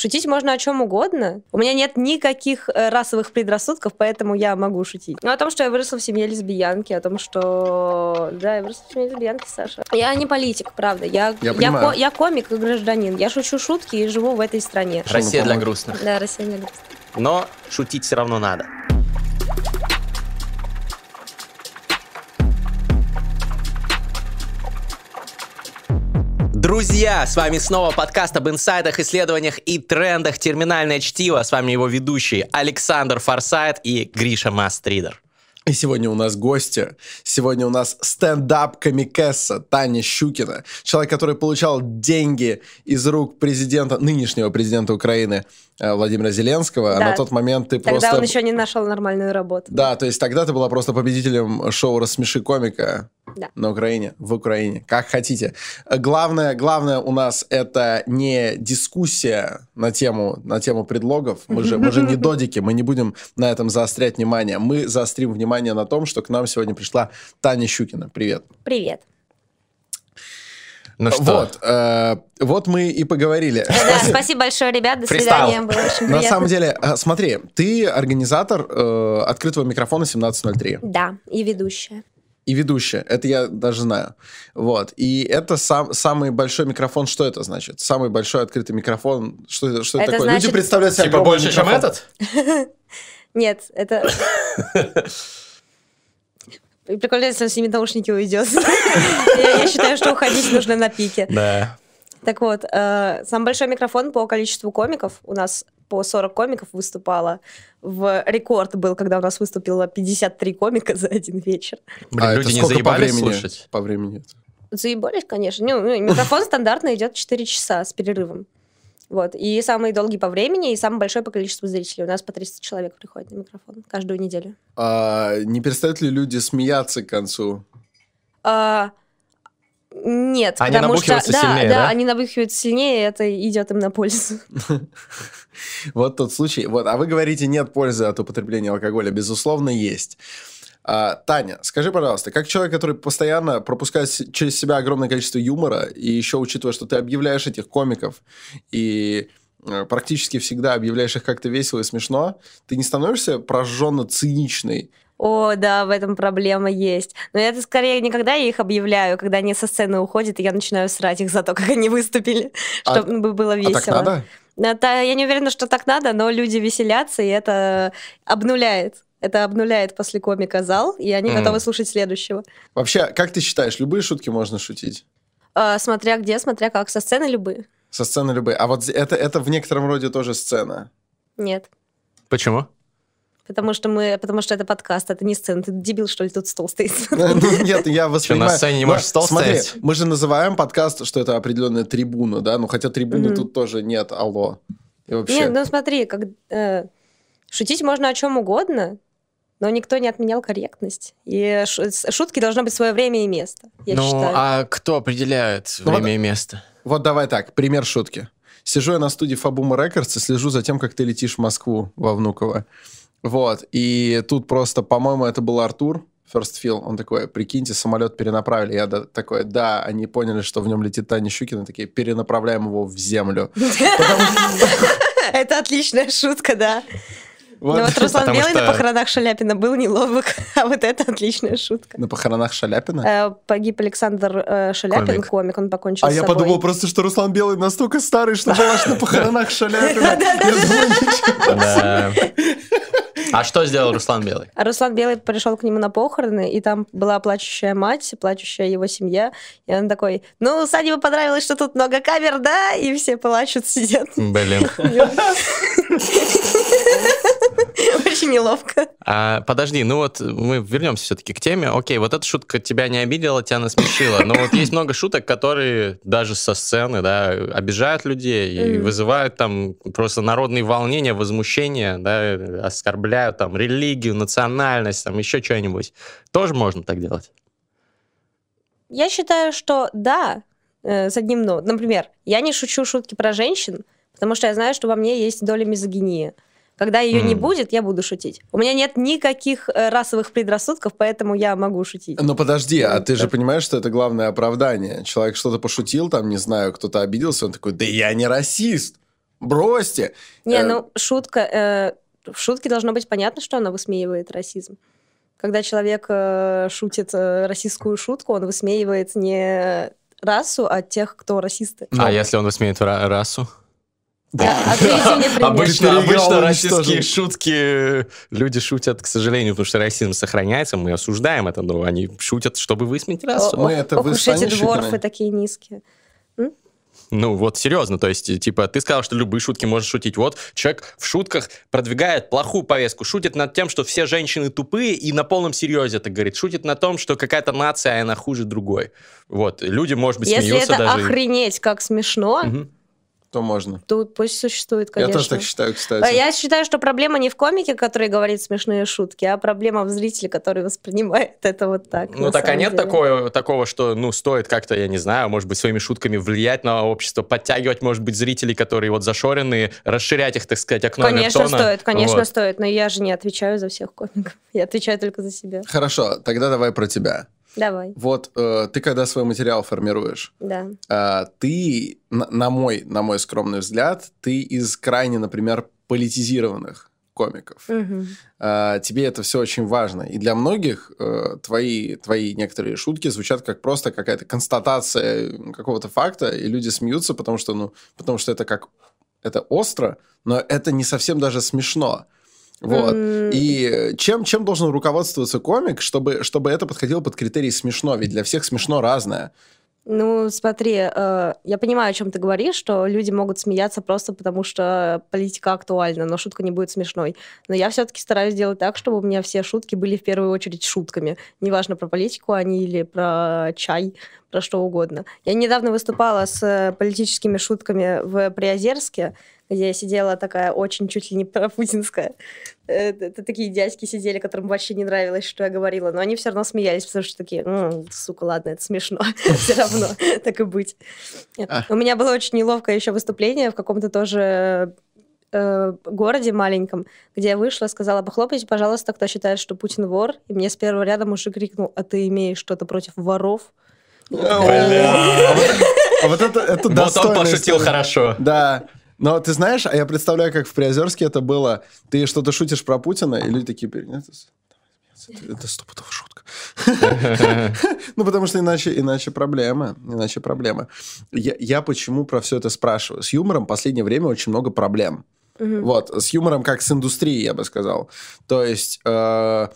Шутить можно о чем угодно. У меня нет никаких э, расовых предрассудков, поэтому я могу шутить. Ну, о том, что я выросла в семье лесбиянки, о том, что... Да, я выросла в семье лесбиянки, Саша. Я не политик, правда. Я, Я я, ко- я комик и гражданин. Я шучу шутки и живу в этой стране. Россия для грустных. Да, Россия не любит. Но шутить все равно надо. Друзья, с вами снова подкаст об инсайдах, исследованиях и трендах «Терминальное чтиво». С вами его ведущие Александр Форсайт и Гриша Мастридер. И сегодня у нас гости. Сегодня у нас стендап-комикесса Таня Щукина. Человек, который получал деньги из рук президента, нынешнего президента Украины э, Владимира Зеленского. А Да. на тот момент ты Тогда просто... он еще не нашел нормальную работу. Да, то есть тогда ты была просто победителем шоу «Рассмеши комика» Да. на Украине, в Украине, как хотите. Главное, главное у нас это не дискуссия на тему, на тему предлогов. Мы же, мы же не додики, мы не будем на этом заострять внимание. Мы заострим внимание на том, что к нам сегодня пришла Таня Щукина. Привет. Привет. Ну что, Вот, э, вот мы и поговорили. Да, спасибо большое, ребят. До Фристайл. свидания. Было очень На приятно. самом деле, э, смотри, ты организатор э, открытого микрофона 1703. Да, и ведущая. И ведущая. Это я даже знаю. Вот. И это сам, самый большой микрофон. Что это значит? Самый большой открытый микрофон. Что это, что это, Это такое? значит- Люди представляют себе типа больше, чем микрофон. этот? Нет, это... Прикольно, если он с ними наушники уйдет. Я я считаю, что уходить нужно на пике. Да. Так вот, э, самый большой микрофон по количеству комиков. У нас по 40 комиков выступало. В рекорд был, когда у нас выступило 53 комика за один вечер. Блин, А люди это не сколько по заебались времени? слушать? По времени. Заебались, конечно. Ну, ну, микрофон стандартно идет 4 часа с перерывом. Вот. И самый долгий по времени, и самый большой по количеству зрителей. У нас по 300 человек приходит на микрофон каждую неделю. А, не перестают ли люди смеяться к концу? А, нет, Они потому что да, сильнее, да, да? они набухиваются сильнее, и это идет им на пользу. Вот тот случай. Вот, а вы говорите, нет пользы от употребления алкоголя. Безусловно, есть. А, Таня, скажи, пожалуйста, как человек, который постоянно пропускает через себя огромное количество юмора, и еще учитывая, что ты объявляешь этих комиков, и э, практически всегда объявляешь их как-то весело и смешно, ты не становишься прожженно циничной? О, да, в этом проблема есть. Но это скорее не когда я их объявляю, когда они со сцены уходят, и я начинаю срать их за то, как они выступили, А- чтобы было А весело. так надо? Это, я не уверена, что так надо, но люди веселятся, и это обнуляет. Это обнуляет после комика зал, и они Мгм. готовы слушать следующего. Вообще, как ты считаешь, любые шутки можно шутить? А, смотря где, смотря как. Со сцены любые. Со сцены любые. А вот это, это в некотором роде тоже сцена. Нет. Почему? Потому что мы, потому что это подкаст, это не сцена. Ты дебил, что ли, тут стол стоит? Ну, Нет, я воспринимаю... сцене не Но можешь стол Смотри, стоять? мы же называем подкаст, что это определенная трибуна, да? Ну, хотя трибуны тут тоже нет, алло. И вообще... Нет, ну смотри, как, э, шутить можно о чем угодно, но никто не отменял корректность. И шутки должно быть свое время и место, я ну, считаю. а кто определяет Ну, время вот- и место? Вот давай так, пример шутки. Сижу я на студии Фабума Рекордс и слежу за тем, как ты летишь в Москву во Внуково. Вот, и тут просто, по-моему, это был Артур, First Feel, он такой, прикиньте, самолет перенаправили. Я такой, да, они поняли, что в нем летит Таня Щукина, такие, перенаправляем его в землю. Это отличная шутка, да. Вот. Ну вот Руслан Потому Белый что- на похоронах Шаляпина был неловок, а вот это отличная шутка. На похоронах Шаляпина? Э, Погиб Александр э, Шаляпин, Комик. комик, он покончил А с я собой. подумал просто, что Руслан Белый настолько старый, что был аж на похоронах Шаляпина. Я ничего. А что сделал Руслан Белый? А Руслан Белый пришел к нему на похороны, и там была плачущая мать, плачущая его семья. И он такой, ну, Сане бы понравилось, что тут много камер, да? И все плачут, сидят. Блин. Очень неловко. А, подожди, ну вот мы вернемся все-таки к теме. Окей, вот эта шутка тебя не обидела, тебя насмешила. Но вот есть много шуток, которые даже со сцены, да, обижают людей и вызывают там просто народные волнения, возмущения, да, оскорбляют там религию, национальность, там еще что-нибудь. Тоже можно так делать. Я считаю, что да, э, с одним но. Например, я не шучу шутки про женщин, потому что я знаю, что во мне есть доля мизогинии. Когда ее не М. будет, я буду шутить. У меня нет никаких э, расовых предрассудков, поэтому я могу шутить. Ну подожди, а Ну, ты же понимаешь, что это главное оправдание. Человек что-то пошутил, там, не знаю, кто-то обиделся, он такой, да я не расист. Бросьте. Не, Э, ну, шутка... э, в шутке должно быть понятно, что она высмеивает расизм. Когда человек э, шутит э, расистскую шутку, он высмеивает не расу, а тех, кто расисты. А если он высмеет ра- расу? Да, а. Обычно, российские шутки люди шутят, к сожалению, потому что расизм сохраняется, мы осуждаем это, но они шутят, чтобы высмеять расу. Мы это Ох эти дворфы такие низкие. Ну вот серьезно, то есть, типа, ты сказал, что любые шутки можешь шутить. Вот человек в шутках продвигает плохую повестку, шутит над тем, что все женщины тупые, и на полном серьезе это говорит. Шутит на том, что какая-то нация, она хуже другой. Вот, люди, может быть, Если смеются это даже. охренеть как смешно, Мгм. То можно. то пусть существует, конечно. Я тоже так считаю, А кстати. Я считаю, что проблема не в комике, который говорит смешные шутки, а проблема в зрителе, который воспринимает это вот так. Ну так а нет деле. такого, такого, что, ну, стоит как-то, я не знаю, может быть, своими шутками влиять на общество, подтягивать, может быть, зрителей, которые вот зашоренные, расширять их, так сказать, окно Конечно, Овертона. стоит, конечно, Вот. стоит. Но я же не отвечаю за всех комиков. Я отвечаю только за себя. Хорошо, тогда давай про тебя. Давай, Вот э, ты когда свой материал формируешь, да. а, ты, на, на мой, на мой скромный взгляд, ты из крайне, например, политизированных комиков. Мгм. А, тебе это все очень важно. И для многих э, твои, твои некоторые шутки звучат как просто какая-то констатация какого-то факта, и люди смеются, потому что, ну, потому что это как это остро, но это не совсем даже смешно. Вот. М, И чем, чем должен руководствоваться комик, чтобы, чтобы это подходило под критерий смешно? Ведь для всех смешно разное. Ну, смотри, э, я понимаю, о чем ты говоришь, что люди могут смеяться просто потому, что политика актуальна, но шутка не будет смешной. Но я все-таки стараюсь делать так, чтобы у меня все шутки были в первую очередь шутками. Неважно, про политику они или про чай, про что угодно. Я недавно выступала с э, политическими шутками в Приозерске, где я сидела такая очень чуть ли не пропутинская. Это такие дядьки сидели, которым вообще не нравилось, что я говорила, но они все равно смеялись, потому что такие, «М, сука, ладно, это смешно, все равно, так и быть. А. У меня было очень неловкое еще выступление в каком-то тоже э, городе маленьком, где я вышла, сказала, похлопайте, пожалуйста, кто считает, что Путин вор. И мне с первого ряда мужик крикнул, а ты имеешь что-то против воров? А вот- а вот это, это Вот он пошутил хорошо. Да. Но ты знаешь, а я представляю, как в Приозерске это было. Ты что-то шутишь про Путина, и люди такие, «Блин, это, это, стопудово шутка. Ну, потому что иначе, иначе проблема. Иначе проблема. Я, я почему про все это спрашиваю? С юмором в последнее время очень много проблем. Вот, с юмором как с индустрией, я бы сказал. То есть... э,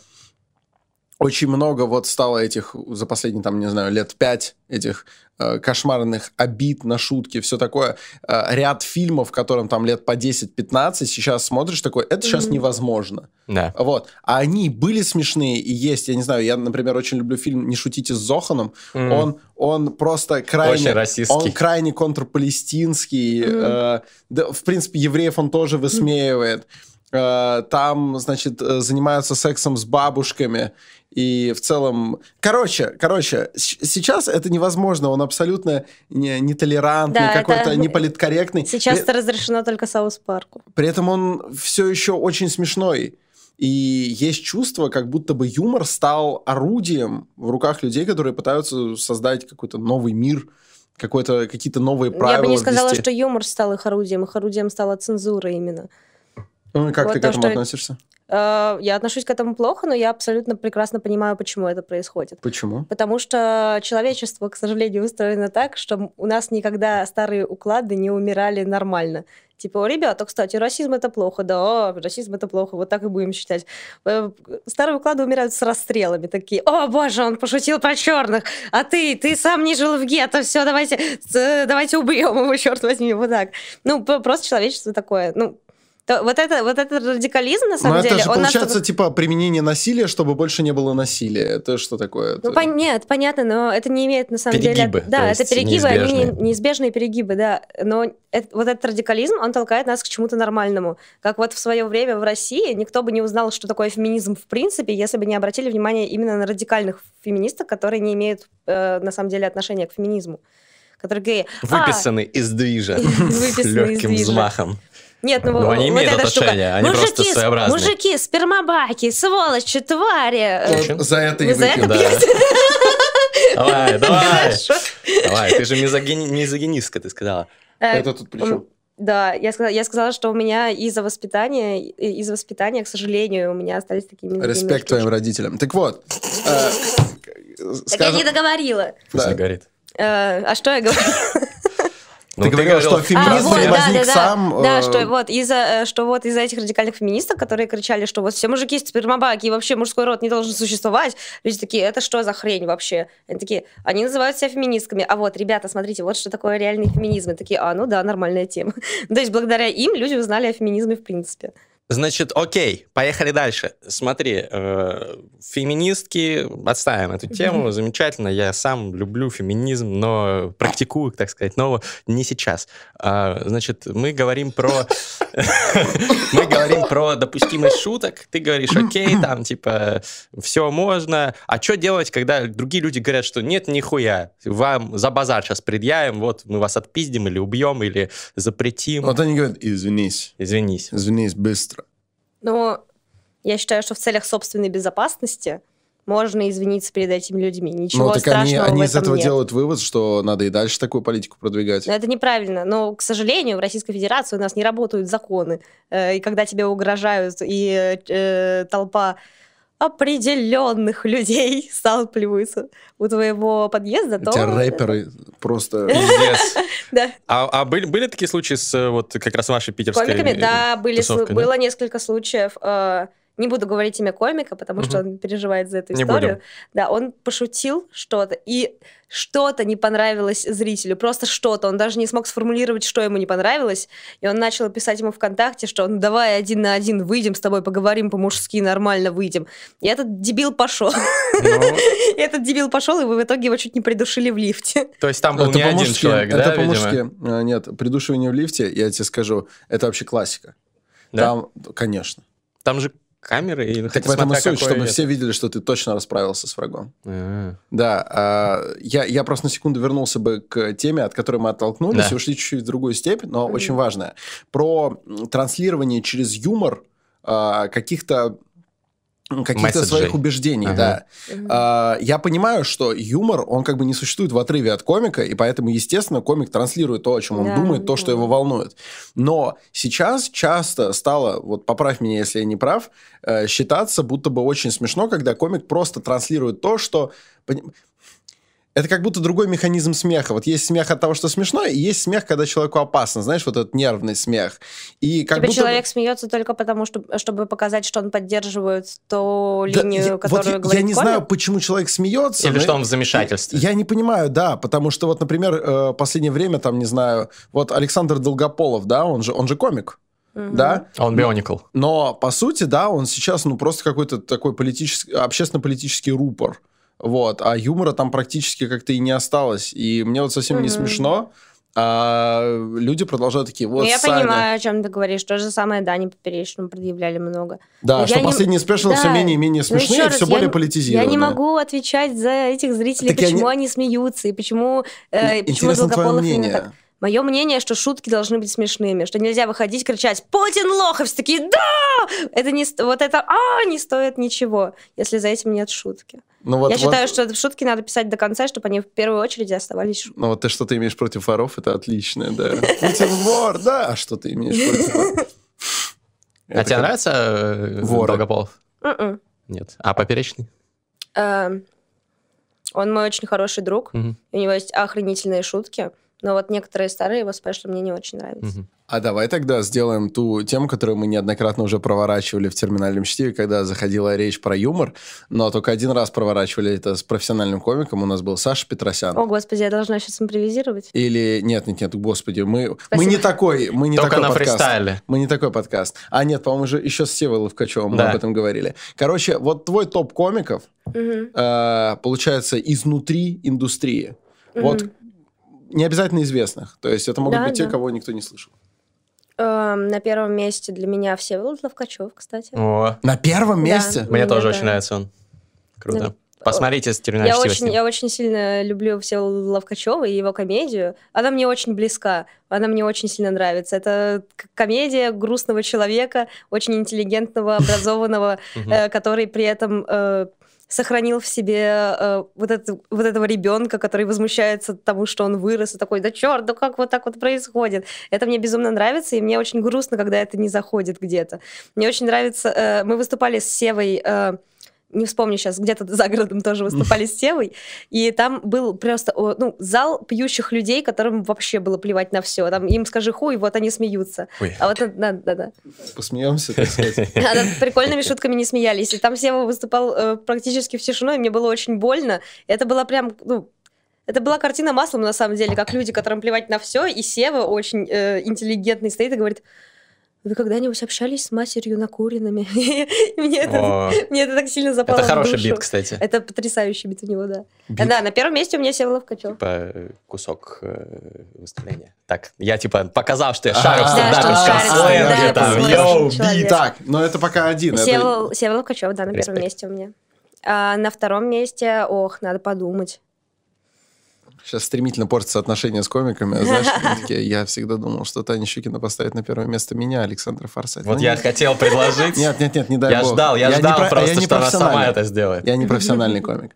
очень много вот стало этих за последние, там, не знаю, лет пять этих кошмарных обид на шутки, все такое. Э, ряд фильмов, которым там лет по 10-15, сейчас смотришь такой, это сейчас невозможно. Да. Вот. А они были смешные и есть. Я не знаю, я, например, очень люблю фильм «Не шутите с Зоханом». М. Он, он просто крайне... Очень расистский. Он крайне контрпалестинский. Мгм. э, да, в принципе, евреев он тоже высмеивает. Э, там, значит, э, занимаются сексом с бабушками. И в целом... Короче, короче, сейчас это невозможно. Он абсолютно не, нетолерантный, Да, какой-то это- неполиткорректный. Сейчас При- это разрешено только Саус Парку. при этом он все еще очень смешной. И есть чувство, как будто бы юмор стал орудием в руках людей, которые пытаются создать какой-то новый мир, какой-то, какие-то новые правила. Я бы не сказала, ввести. что юмор стал их орудием, их орудием стала цензура именно. Ну, и как Вот ты к то, этому что- относишься? Э, Я отношусь к этому плохо, но я абсолютно прекрасно понимаю, почему это происходит. Почему? Потому что человечество, к сожалению, устроено так, что у нас никогда старые уклады не умирали нормально. Типа, ребята, кстати, расизм это плохо, да, расизм это плохо, вот так и будем считать. Э, Старые уклады умирают с расстрелами, такие, о боже, он пошутил про черных, а ты, ты сам не жил в гетто, все, давайте, давайте убьем его, черт возьми, вот так. Ну, просто человечество такое, ну, то- вот это, вот этот радикализм, на самом Ну, это деле, же он получается, настолько- типа, применение насилия, чтобы больше не было насилия. Это что такое? Ну, Это- пон- нет, понятно, но это не имеет на самом Перегибы, деле... Да, то это перегибы, они неизбежные. не- неизбежные перегибы, да. Но эт- вот этот радикализм, он толкает нас к чему-то нормальному. Как вот в свое время в России никто бы не узнал, что такое феминизм в принципе, если бы не обратили внимание именно на радикальных феминисток, которые не имеют э, на самом деле отношения к феминизму. Которые говорят, «А, Выписанный из движа. Выписанный из Легким движа. взмахом. Нет, ну, Ну, они вот имеют эта штука. отношение, они просто мужики, с- своеобразные. мужики, спермобаки, сволочи, твари. Вот за это и за это? Давай, давай. Давай, ты же мизогини- мизогинистка, ты сказала. Э, Это тут при чем? Да, я сказала, я сказала, что у меня из-за воспитания, из-за воспитания, к сожалению, у меня остались такие Респект твоим родителям. Так вот, э, Так я не договорила. Пусть Да. не горит. Э, а что я говорю? Ну, говорила, что говорила, феминизм вот, не да, возник да, сам, Да, да э, что вот из-за э, что вот из-за этих радикальных феминисток, которые кричали, что вот все мужики спермобаки, и вообще мужской род не должен существовать, люди такие, это что за хрень вообще? Они такие, они называют себя феминистками, а вот, ребята, смотрите, вот что такое реальный феминизм. И такие, а, ну да, нормальная тема. То есть благодаря им люди узнали о феминизме в принципе. Значит, окей, поехали дальше. Смотри, э, феминистки, отставим эту тему, замечательно, я сам люблю феминизм, но практикую, так сказать, но не сейчас. А, значит, мы говорим про... Мы говорим про допустимость шуток, ты говоришь, окей, там, типа, все можно, а что делать, когда другие люди говорят, что нет, нихуя, вам за базар сейчас предъявим, вот мы вас отпиздим или убьем, или запретим, Вот они говорят, извинись, извинись. извинись быстро. Но я считаю, что в целях собственной безопасности можно извиниться перед этими людьми. Ничего Ну, так они, страшного они в из этого нет. делают вывод, что надо и дальше такую политику продвигать. Но это неправильно. Но, к сожалению, в Российской Федерации у нас не работают законы. Э, И когда тебе угрожают, и э, толпа определенных людей сталкиваются у твоего подъезда, то... Эти рэперы просто... Пиздец. Да. А, а были, были такие случаи с э, вот как раз вашей питерской Комиками, э, да, было несколько случаев. Не буду говорить имя комика, потому что Мгм. он переживает за эту Не историю. будем. Да, он пошутил что-то, и что-то не понравилось зрителю, просто что-то. Он даже не смог сформулировать, что ему не понравилось, и он начал писать ему ВКонтакте, что ну давай один на один выйдем с тобой, поговорим по-мужски, нормально выйдем. И этот дебил пошел. Ну, И этот дебил пошел, и в итоге его чуть не придушили в лифте. то есть там был не один человек, это да, видимо? по-мужски. А, Нет, придушивание в лифте, я тебе скажу, это вообще классика. Да? Там, конечно. Там же камеры и Так в этом и суть, чтобы все видели, что ты точно расправился с врагом. А, Да, а, я, я просто на секунду вернулся бы к теме, от которой мы оттолкнулись, Да. и ушли чуть-чуть в другую степь, но Мгм. очень важная. Про транслирование через юмор а, каких-то каких-то своих убеждений, Ага. да. А, я понимаю, что юмор, он как бы не существует в отрыве от комика, и поэтому, естественно, комик транслирует то, о чем он Да, думает, то, что его волнует. Но сейчас часто стало, вот поправь меня, если я не прав, э, считаться будто бы очень смешно, когда комик просто транслирует то, что... Это как будто другой механизм смеха. Вот есть смех от того, что смешно, и есть смех, когда человеку опасно. Знаешь, вот этот нервный смех. И как Типа будто... человек смеется только потому, что, чтобы показать, что он поддерживает ту Да, линию, я- вот которую я, говорит я не комик. знаю, почему человек смеется. Или что он в замешательстве. Я не понимаю, да, потому что вот, например, э, последнее время, там, не знаю, вот Александр Долгополов, да, он же, он же комик, Мгм. да, А он бионикл. но, по сути, да, он сейчас, ну, просто какой-то такой политический, общественно-политический рупор, вот, а юмора там практически как-то и не осталось, и мне вот совсем не Мгм. смешно, а люди продолжают такие, вот, Ну, я Саня. понимаю, о чем ты говоришь. То же самое Дани Поперечному предъявляли много. Да, Но что я не- последние спешлы Да. все менее и менее Но смешные, и все более политизированные. Я не могу отвечать за этих зрителей, Так почему не- они смеются, и почему, э, почему Долгополов мнение. так. Мое мнение, что шутки должны быть смешными, что нельзя выходить кричать «Путин лох!» и все такие «Да!» Это не, вот это «А!» не стоит ничего, если за этим нет шутки. Ну, вот, Я вот- считаю, что шутки надо писать до конца, чтобы они в первую очередь оставались шутками. Ну, вот ты что-то имеешь против воров, это отлично, да. Путин вор, да. А что ты имеешь против воров? А тебе нравится э, Воры. Долгополов? М-м. Нет. А поперечный? Эм, Он мой очень хороший друг, у него есть охренительные шутки, но вот некоторые старые его спешлы мне не очень нравятся. Мгм. А давай тогда сделаем ту тему, которую мы неоднократно уже проворачивали в терминальном чтиве, когда заходила речь про юмор, но только один раз проворачивали это с профессиональным комиком. У нас был Саша Петросян. О, господи, я должна сейчас импровизировать. Или нет, нет, нет, господи, мы, мы не такой, мы не Только такой на подкаст. фристайле. Мы не такой подкаст. А нет, по-моему, же еще с Севой Ловкачевым мы Да. об этом говорили. Короче, вот твой топ комиков Мгм. э, получается изнутри индустрии. Вот Мгм. Не обязательно известных. То есть это могут Да, быть те, да. кого никто не слышал. Эм, на первом месте для меня Всеволод Ловкачев, кстати. О, На первом Да. месте? мне Мне тоже да. очень нравится он. Круто. Да. Посмотрите с Я очень, я очень сильно люблю Всеволода Ловкачева и его комедию. Она мне очень близка, она мне очень сильно нравится. Это комедия грустного человека, очень интеллигентного, образованного, э, который при этом э, сохранил в себе э, вот, это, вот этого ребенка, который возмущается тому, что он вырос, и такой, да черт, да как вот так вот происходит. Это мне безумно нравится, и мне очень грустно, когда это не заходит где-то. Мне очень нравится... Э, мы выступали с Севой... Э, не вспомню сейчас, где-то за городом тоже выступали с Севой, и там был просто ну, зал пьющих людей, которым вообще было плевать на все. Там им скажи хуй, вот они смеются. Ой. А вот, да, да, да. Посмеемся, так сказать. А над прикольными шутками не смеялись. И там Сева выступал э, практически в тишину, и мне было очень больно. Это была прям, ну, это была картина маслом, на самом деле, как люди, которым плевать на все, и Сева очень э, интеллигентный стоит и говорит, вы когда-нибудь общались с матерью Накуриными? мне, это, мне это так сильно запало Это хороший в душу. бит, кстати. Это потрясающий бит у него, да. Бит. Да, на первом месте у меня Севолов Качев. Типа э, кусок э, выступления. Так, я типа показал, что я А, шарю в да, стендапе. Так, но это пока один. Севолов Качев, да, на первом месте у меня. А на втором месте, ох, надо подумать. Сейчас стремительно портятся отношения с комиками. Знаешь, я всегда думал, что Таня Щукина поставит на первое место меня, Александра Форсайт. Вот Ну, я хотел предложить. Нет, нет, нет, не дай Я бог. ждал, я ждал про- просто, я что она сама это сделает. Я не профессиональный комик.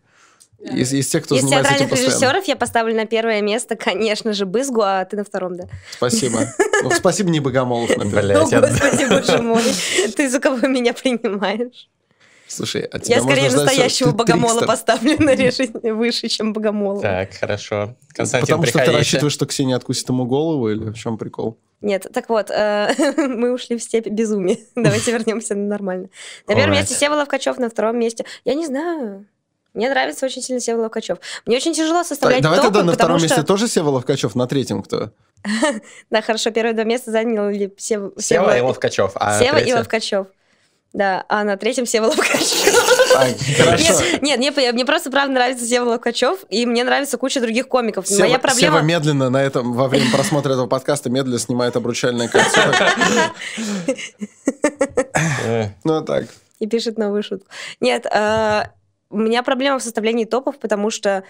Из, из тех, кто Из занимается этим театральных постоянно. режиссеров я поставлю на первое место, конечно же, Бызгу, а ты на втором, да? Спасибо. Ну, спасибо, не Богомолов, например. Блять, О, господи, боже мой. Ты за кого меня принимаешь? Слушай, от тебя Я скорее настоящего богомола поставлю на решение выше, чем богомола. Так, хорошо. Константин, Потому что ты приходите. рассчитываешь, что Ксения откусит ему голову, или в чем прикол? Нет, так вот, э, мы ушли в степь безумия. Давайте вернемся на нормально. На первом месте Сева Ловкачев, на втором месте... Я не знаю. Мне нравится очень сильно Сева Ловкачев. Мне очень тяжело Так, составлять давай топы, тогда на втором что... месте тоже Сева Ловкачев, на третьем кто? Да, хорошо, первые два места заняли Сева, Сева и Ловкачев. А Сева и? Ловкачев. Да, а на третьем Сева Ловкачев. А. Нет, нет, мне, мне просто правда нравится Сева Ловкачев, и мне нравится куча других комиков. Сева, Моя проблема... Сева медленно на этом, во время просмотра этого подкаста, медленно снимает обручальное кольцо. Ну, так. и пишет новую шутку. Нет, э, у меня проблема в составлении топов, потому что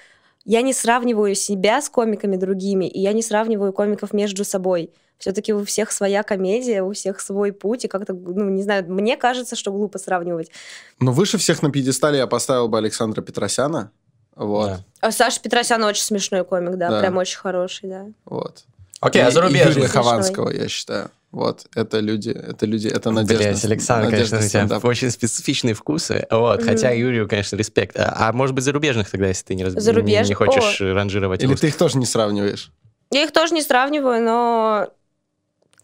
я не сравниваю себя с комиками другими, и я не сравниваю комиков между собой. Все-таки у всех своя комедия, у всех свой путь, и как-то, ну, не знаю, мне кажется, что глупо сравнивать. Ну, выше всех на пьедестале я поставил бы Александра Петросяна. Вот. да. А Саша Петросян очень смешной комик, да, Да. прям очень хороший, да. Вот. Окей, И- а и зарубежных? Юрия. Хованского, я считаю. Вот, это люди, это люди, это надежда. Блять, Александр, надежда конечно, у тебя очень специфичные вкусы. Вот, Мгм. хотя Юрию, конечно, респект. А, а может быть, зарубежных тогда, если ты не, раз... Зарубеж- не хочешь ранжировать Или русских? ты их тоже не сравниваешь? Я их тоже не сравниваю, но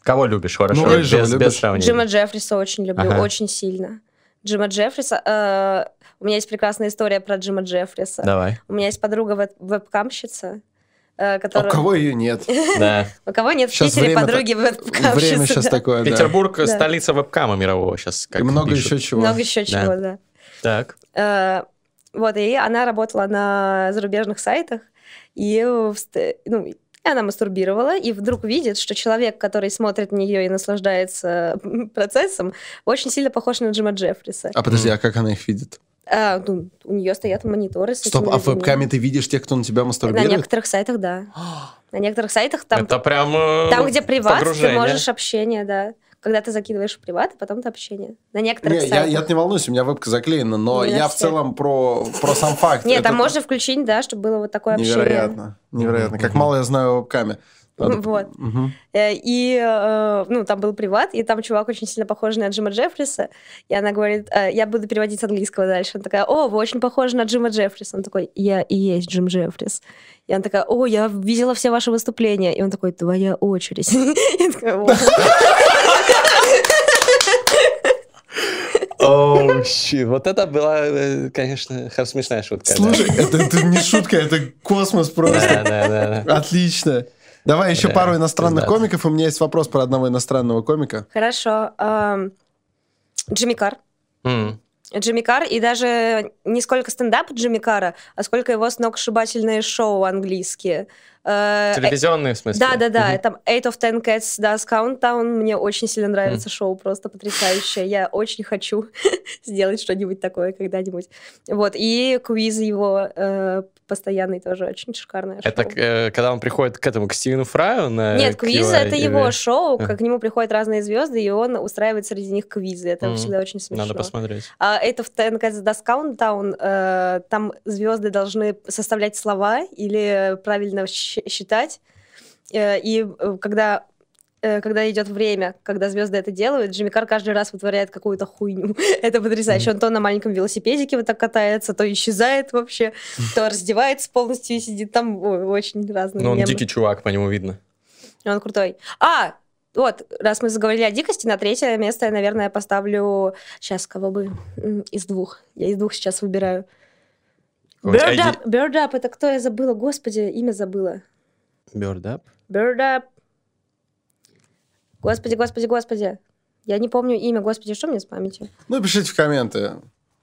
Кого любишь, хорошо? Ну, без, любишь? без сравнения. Джима Джеффриса очень люблю, Ага. очень сильно. Джима Джеффриса... э, у меня есть прекрасная история про Джима Джеффриса. Давай. У меня есть подруга веб- вебкамщица, э, А которая... у кого ее нет? Да. У кого нет в Питере подруги вебкамщицы? Время сейчас такое. Петербург столица вебкама мирового сейчас. И много еще чего. Много еще чего, да. Так. Э, Вот, и она работала на зарубежных сайтах, и ну, и она мастурбировала, и вдруг видит, что человек, который смотрит на нее и наслаждается процессом, очень сильно похож на Джима Джеффриса. А подожди, а как она их видит? А, ну, у нее стоят мониторы с Стоп, а в вебкаме ты видишь тех, кто на тебя На мастурбирует? некоторых сайтах, да. На некоторых сайтах там, Это прям там где приват, ты можешь общение, да. Когда ты закидываешь в приват, а потом ты общение. На некоторых Не, я, сайтах. я не волнуюсь, у меня вебка заклеена, но Не я в целом про, про сам факт. Нет, Это там можно включить, да, чтобы было вот такое общение. Невероятно, невероятно. Как мало я знаю о вебкаме. Надо- Вот. Э, И, э, ну, там был приват, и там чувак очень сильно похож на Джима Джеффриса. И она говорит, э, я буду переводить с английского дальше. Она такая, о, вы очень похожи на Джима Джеффриса. Он такой, я и есть Джим Джеффрис. И она такая, о, я видела все ваши выступления. И он такой, твоя очередь. Я такая, «О». Оу, щит. Вот это была, э, конечно, смешная шутка. да. Слушай, это, это не шутка, это космос просто. Да, да, да, да. Отлично. Давай еще Да, пару иностранных комиков. У меня есть вопрос про одного иностранного комика. Хорошо. Джимми Кар. Джимми Кар, и даже не сколько стендап Джимми Кара, а сколько его сногсшибательные шоу английские. Э, Телевизионные, в смысле? Да, да, да. Мгм. Там Eight of Ten Cats Does Countdown. Мне очень сильно нравится шоу, просто потрясающее. Я очень хочу сделать что-нибудь такое когда-нибудь. Вот. И квиз его э, постоянный тоже очень шикарное Это шоу. э, когда он приходит к этому, к Стивену Фраю на Нет, квиз это или- его шоу, А. к нему приходят разные звезды, и он устраивает среди них квизы. Это Мгм. всегда очень смешно. Надо посмотреть. А это в Ten Cats Does Countdown, э, там звезды должны составлять слова или правильно щ- считать. Э, и э, когда э, когда идет время, когда звезды это делают, Джимми Кар каждый раз вытворяет какую-то хуйню. Это потрясающе. Он то на маленьком велосипедике вот так катается, то исчезает вообще, то раздевается полностью и сидит там. Ой, очень разные Ну, он мемы. дикий чувак, по нему видно. Он крутой. А, вот, раз мы заговорили о дикости, на третье место я, наверное, поставлю... Сейчас, кого бы из двух? Я из двух сейчас выбираю. Up, Bird Up, это кто я забыла? Господи, имя забыла. Bird Up? Bird Up. Господи, господи, господи. Я не помню имя, господи, что мне с памятью? Ну, пишите в комменты.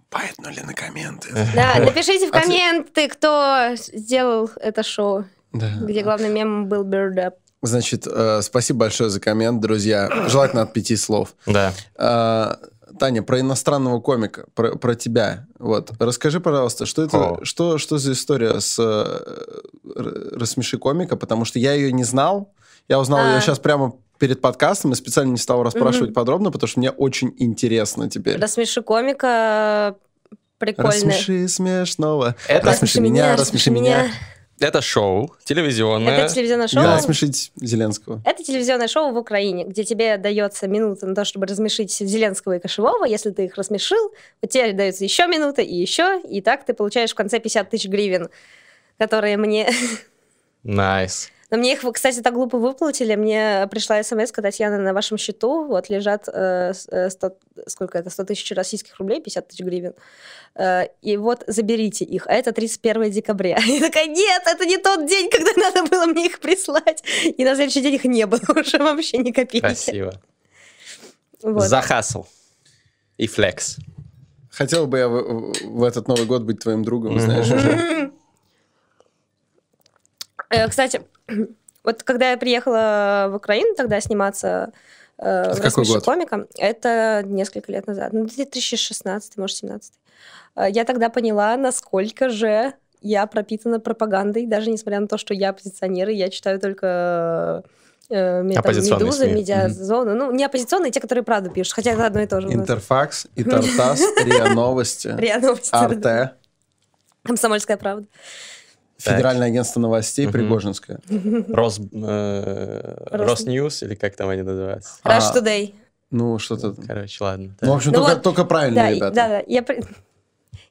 Поэтнули на комменты. Да, напишите в комменты, кто сделал это шоу, Да. где главным мемом был Bird Up. Значит, э, спасибо большое за коммент, друзья. Желательно от пяти слов. Да. А, Таня, про иностранного комика, про, про тебя. Вот. Расскажи, пожалуйста, что это, О. что, что за история с э, «Рассмеши комика», потому что я ее не знал. Я узнал А. ее сейчас прямо перед подкастом и специально не стал расспрашивать Мгм. подробно, потому что мне очень интересно теперь. Рассмеши комика, прикольно. Рассмеши смешного. Это- рассмеши меня, рассмеши меня. Это шоу телевизионное. Это телевизионное шоу. Да, рассмешить Зеленского. Это телевизионное шоу в Украине, где тебе дается минута на то, чтобы рассмешить Зеленского и Кошевого. Если ты их рассмешил, тебе дается еще минута и еще, и так ты получаешь в конце 50 тысяч гривен, которые мне... Nice. Но мне их, кстати, так глупо выплатили. Мне пришла смс Татьяна, на вашем счету вот лежат э, с- э, 100 сколько это, 100 тысяч российских рублей, 50 тысяч гривен. Э, и вот заберите их. А это 31 декабря. Я такая, нет, это не тот день, когда надо было мне их прислать. И на следующий день их не было уже вообще ни копейки. Красиво. Вот. За хасл. И флекс. Хотел бы я в, в этот Новый год быть твоим другом, знаешь, уже. Э, Кстати, вот когда я приехала в Украину тогда сниматься э, Это в какой «Рассмеши год? комика, это несколько лет назад, ну, 2016, может, 17 Я тогда поняла, насколько же я пропитана пропагандой, даже несмотря на то, что я оппозиционер, и я читаю только э, «Медузы». «Медиазону». Ну, не оппозиционные, те, которые правду пишут, хотя это одно и то же. Интерфакс, и Тартас, РИА Новости, РИА Новости. Арте, Комсомольская правда. Так. Федеральное агентство новостей, Мгм. Пригожинская. Рос... э, Рос- Росньюз, или как там они называются? А, Rush Today. Ну, что-то... Короче, ладно. Ну, в общем, Ну только, вот, только Да, правильные и- ребята. да, да. Я,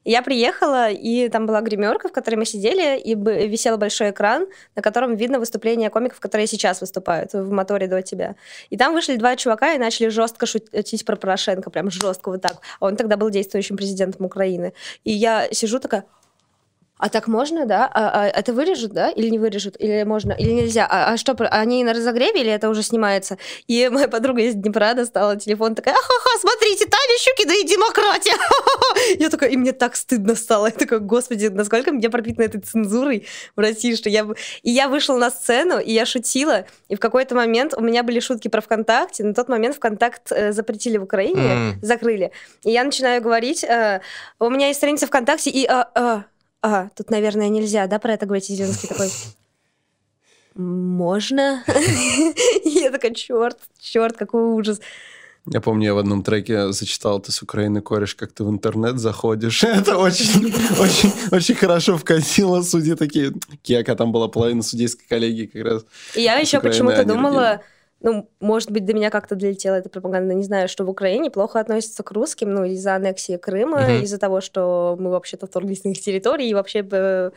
я приехала, и там была гримерка, в которой мы сидели, и висел большой экран, на котором видно выступления комиков, которые сейчас выступают в моторе до тебя. И там вышли два чувака и начали жестко шутить про Порошенко, прям жестко вот так. А он тогда был действующим президентом Украины. И я сижу такая, а так можно, да? А, а это вырежут, да? Или не вырежут? Или можно? Или нельзя? А, а что, они на разогреве или это уже снимается? И моя подруга из Днепра достала телефон, такая, ха-ха, смотрите, Таня Щукина и демократия. Я такая, и мне так стыдно стало. Я такая, господи, насколько меня пропитано этой цензурой в России, что я... И я вышла на сцену, и я шутила, и в какой-то момент у меня были шутки про ВКонтакте, на тот момент ВКонтакт э, запретили в Украине, закрыли. И я начинаю говорить, э, у меня есть страница ВКонтакте, и а, а, а, тут, наверное, нельзя, да, про это говорить, И Зеленский такой, можно? Я такая, черт, черт, какой ужас. Я помню, я в одном треке зачитал, ты с Украины кореш, как ты в интернет заходишь. Это очень, очень, очень хорошо вкатило. Судьи такие, кека, там была половина судейской коллегии как раз. И я еще почему-то думала, ну, может быть, до меня как-то долетела эта пропаганда, не знаю, что в Украине плохо относятся к русским, ну, из-за аннексии Крыма, Мгм. из-за того, что мы вообще-то вторглись на их территории и вообще э,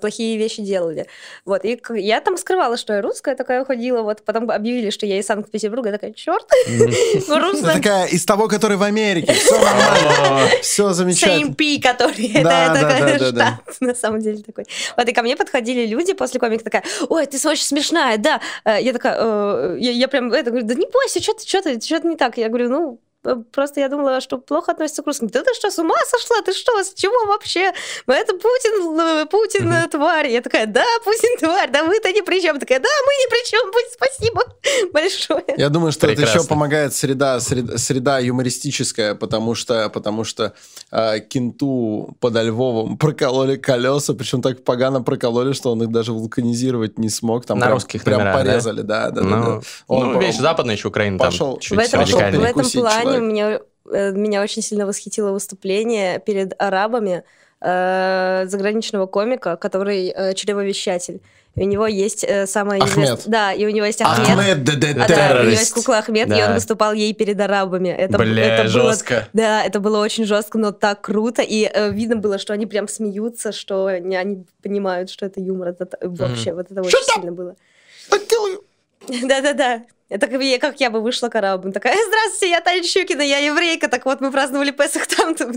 плохие вещи делали. Вот, и я там скрывала, что я русская такая ходила, вот, потом объявили, что я из Санкт-Петербурга, я такая, черт, Ты русская. такая, из того, который в Америке. Все нормально. Все замечательно. Same P, который это, Да, это да, да, да, да. штат, на самом деле такой. Вот и ко мне подходили люди после комика такая, ой, ты очень смешная, да. Э, Я такая, э, я, прям это говорю, да не бойся, что ты, что ты, что то не так. Я говорю, ну, э, просто я думала, что плохо относится к русским. Да ты что, с ума сошла? Ты что, с чего вообще? Это Путин, э, Путин э, тварь. Я такая, да, Путин тварь, да вы-то ни при чем. Такая, да, мы ни при чем, будь спасибо большое. Я думаю, что это Прекрасно. еще помогает среда, среда, среда юмористическая, потому что, потому что э, кенту подо Львовом прокололи колеса, причем так погано прокололи, что он их даже вулканизировать не смог. Там На прям, русских прям номерах, да? порезали, да, да, да. Ну, да. Он ну, по- видишь, западная еще Украина пошел- там чуть В этом, Пошел в этом плане человек. меня, э, меня очень сильно восхитило выступление перед арабами э, заграничного комика, который э, чревовещатель. И у него есть э, самая Ахмед. известная... Да, и у него есть Ахмед. Ахмед ДД А, да, у него есть кукла Ахмед, и Да. он выступал ей перед арабами. Это, Бля, это было- жестко. Да, это было очень жестко, но так круто. И э, видно было, что они прям смеются, что они, они понимают, что это юмор. Это, вообще, вот это очень сильно было. Да-да-да. Это как я, как я бы вышла к арабам. Такая, здравствуйте, я Таня Щукина, я еврейка. Так вот, мы праздновали Песах там. там,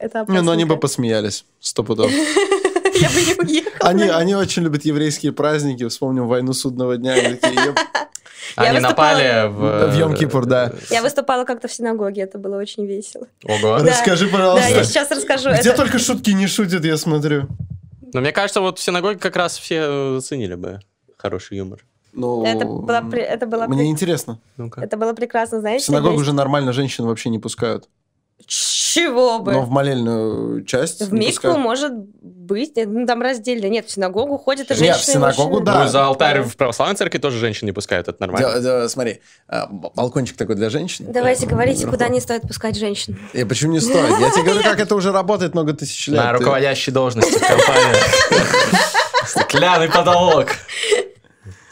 это Не, ну они бы опасненько. посмеялись, сто пудов. Я бы не уехала. Они, они очень любят еврейские праздники, вспомним войну судного дня. они напали в... В Йом-Кипур, да. Я выступала как-то в синагоге, это было очень весело. Ого. Да. Расскажи, Да, я пожалуйста. сейчас расскажу. Где Это- только шутки не шутят, я смотрю. Но мне кажется, вот в синагоге как раз все ценили бы хороший юмор. Ну, Это была при- это была Мне при- интересно. Ну-ка. Это было прекрасно, В знаете? синагогу есть- же нормально женщин вообще не пускают. Чего бы? Но в молельную часть В микву может быть, нет, ну там раздельно. Нет, в синагогу ходят и Нет, женщины. в и синагогу, да. Ну, за алтарь в православной церкви тоже женщин не пускают, это нормально. Да, да, смотри, а, балкончик такой для женщин. Давайте говорите, Вверху. куда не стоит пускать женщин. И почему не стоит? Я тебе говорю, как это уже работает много тысяч лет. На руководящей должности в компании. Стеклянный потолок.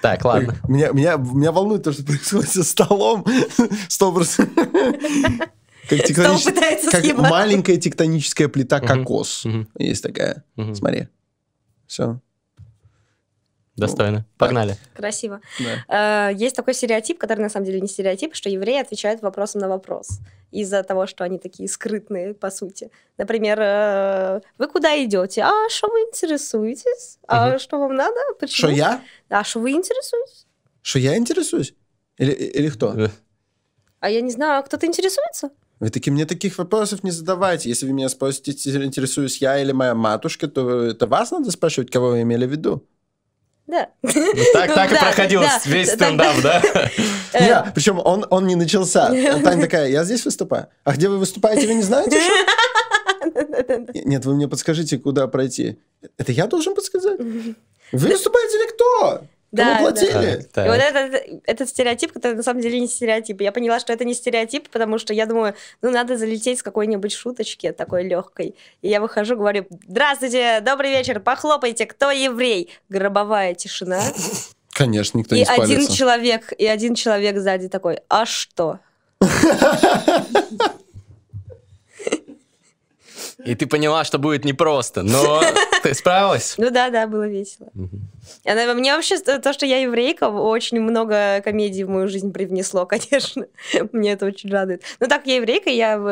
Так, ладно. Меня, меня, меня волнует то, что происходит со столом. Сто процентов. Как, тектонич- пытается как маленькая тектоническая плита кокос. Есть такая. Смотри. Все. Достойно. Погнали. Красиво. Да. Э, Есть такой стереотип, который на самом деле не стереотип, что евреи отвечают вопросом на вопрос из-за того, что они такие скрытные, по сути. Например, э, вы куда идете? А что вы интересуетесь? А Мгм. что вам надо? Что Почему? я? А что вы интересуетесь? Что я интересуюсь? Или, или кто? Э, А я не знаю, кто-то интересуется? Вы таки мне таких вопросов не задавайте. Если вы меня спросите, интересуюсь я или моя матушка, то это вас надо спрашивать, кого вы имели в виду. Да. Ну, Так, так и проходил весь да, стендап, да? Э, Не, причем он, он не начался. Таня такая, я здесь выступаю. А где вы выступаете, вы не знаете? что?» Нет, вы мне подскажите, куда пройти. Это я должен подсказать? Вы выступаете или кто? Да, Кому платили? Так, И вот этот, этот стереотип, который на самом деле не стереотип. Я поняла, что это не стереотип, потому что я думаю, ну, надо залететь с какой-нибудь шуточки такой легкой. И я выхожу, говорю, здравствуйте, добрый вечер, похлопайте, кто еврей? Гробовая тишина. Конечно, никто И не один спалится. человек, и один человек сзади такой, а что? И ты поняла, что будет непросто, но ты справилась. Ну да, да, было весело. Она- Мне вообще то, что я еврейка, очень много комедий в мою жизнь привнесло, конечно. Мне это очень радует. Ну так, я еврейка, я в,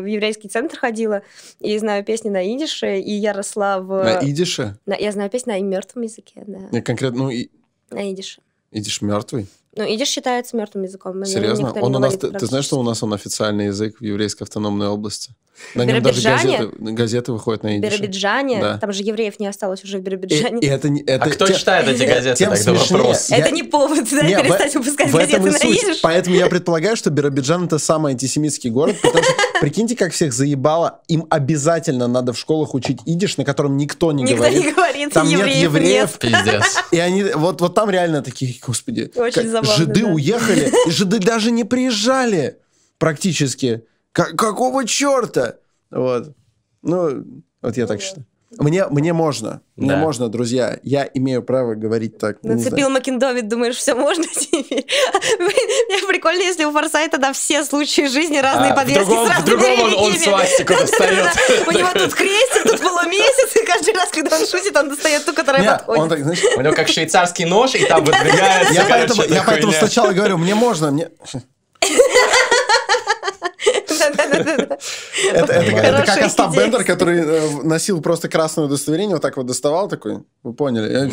в еврейский центр ходила и знаю песни на идише, и я росла в... На идише? на- я знаю песни на мертвом языке, да, Не, конкретно, ну, и- на идише. идиш мертвый. Ну, идиш считается мертвым языком. Серьезно? Он у нас, ты, ты знаешь, что у нас он официальный язык в еврейской автономной области? На В нем даже Биробиджане? газеты, газеты выходят на В идише. Биробиджане, Да. там же евреев не осталось уже в И, Биробиджане. и это, не- это А кто те- читает эти газеты тем тогда? смешнее. Вопрос. Я- Это не повод, да, Не, в- перестать выпускать в газеты и на суть. идиш. Поэтому я предполагаю, что Биробиджан это самый антисемитский город, потому что прикиньте, как всех заебало. Им обязательно надо в школах учить идиш, на котором никто не Никто говорит. не говорит, Там нет евреев евреев. Пиздец. И они, вот, вот там реально такие, господи, Очень как забавно, жиды да. уехали, и жиды даже не приезжали практически. Как- какого черта? Вот. Ну, вот я так считаю. Мне, мне можно, мне Да. можно, друзья. Я имею право говорить так. ну. Нацепил Макиндовид, думаешь, все можно теперь? Мне прикольно, если у Форсайта на все случаи жизни разные А, в подвески другом- с в другом он- он свастику достает. У него тут крестик, тут полумесяц, и каждый раз, когда он шутит, он достает ту, которая Не, он подходит. так, знаешь, У него как швейцарский нож, и там выдвигается. я поэтому, сначала говорю, мне можно, мне... Это, как Остап. Бендер, который э, носил просто красное удостоверение, вот так вот доставал такой, вы поняли?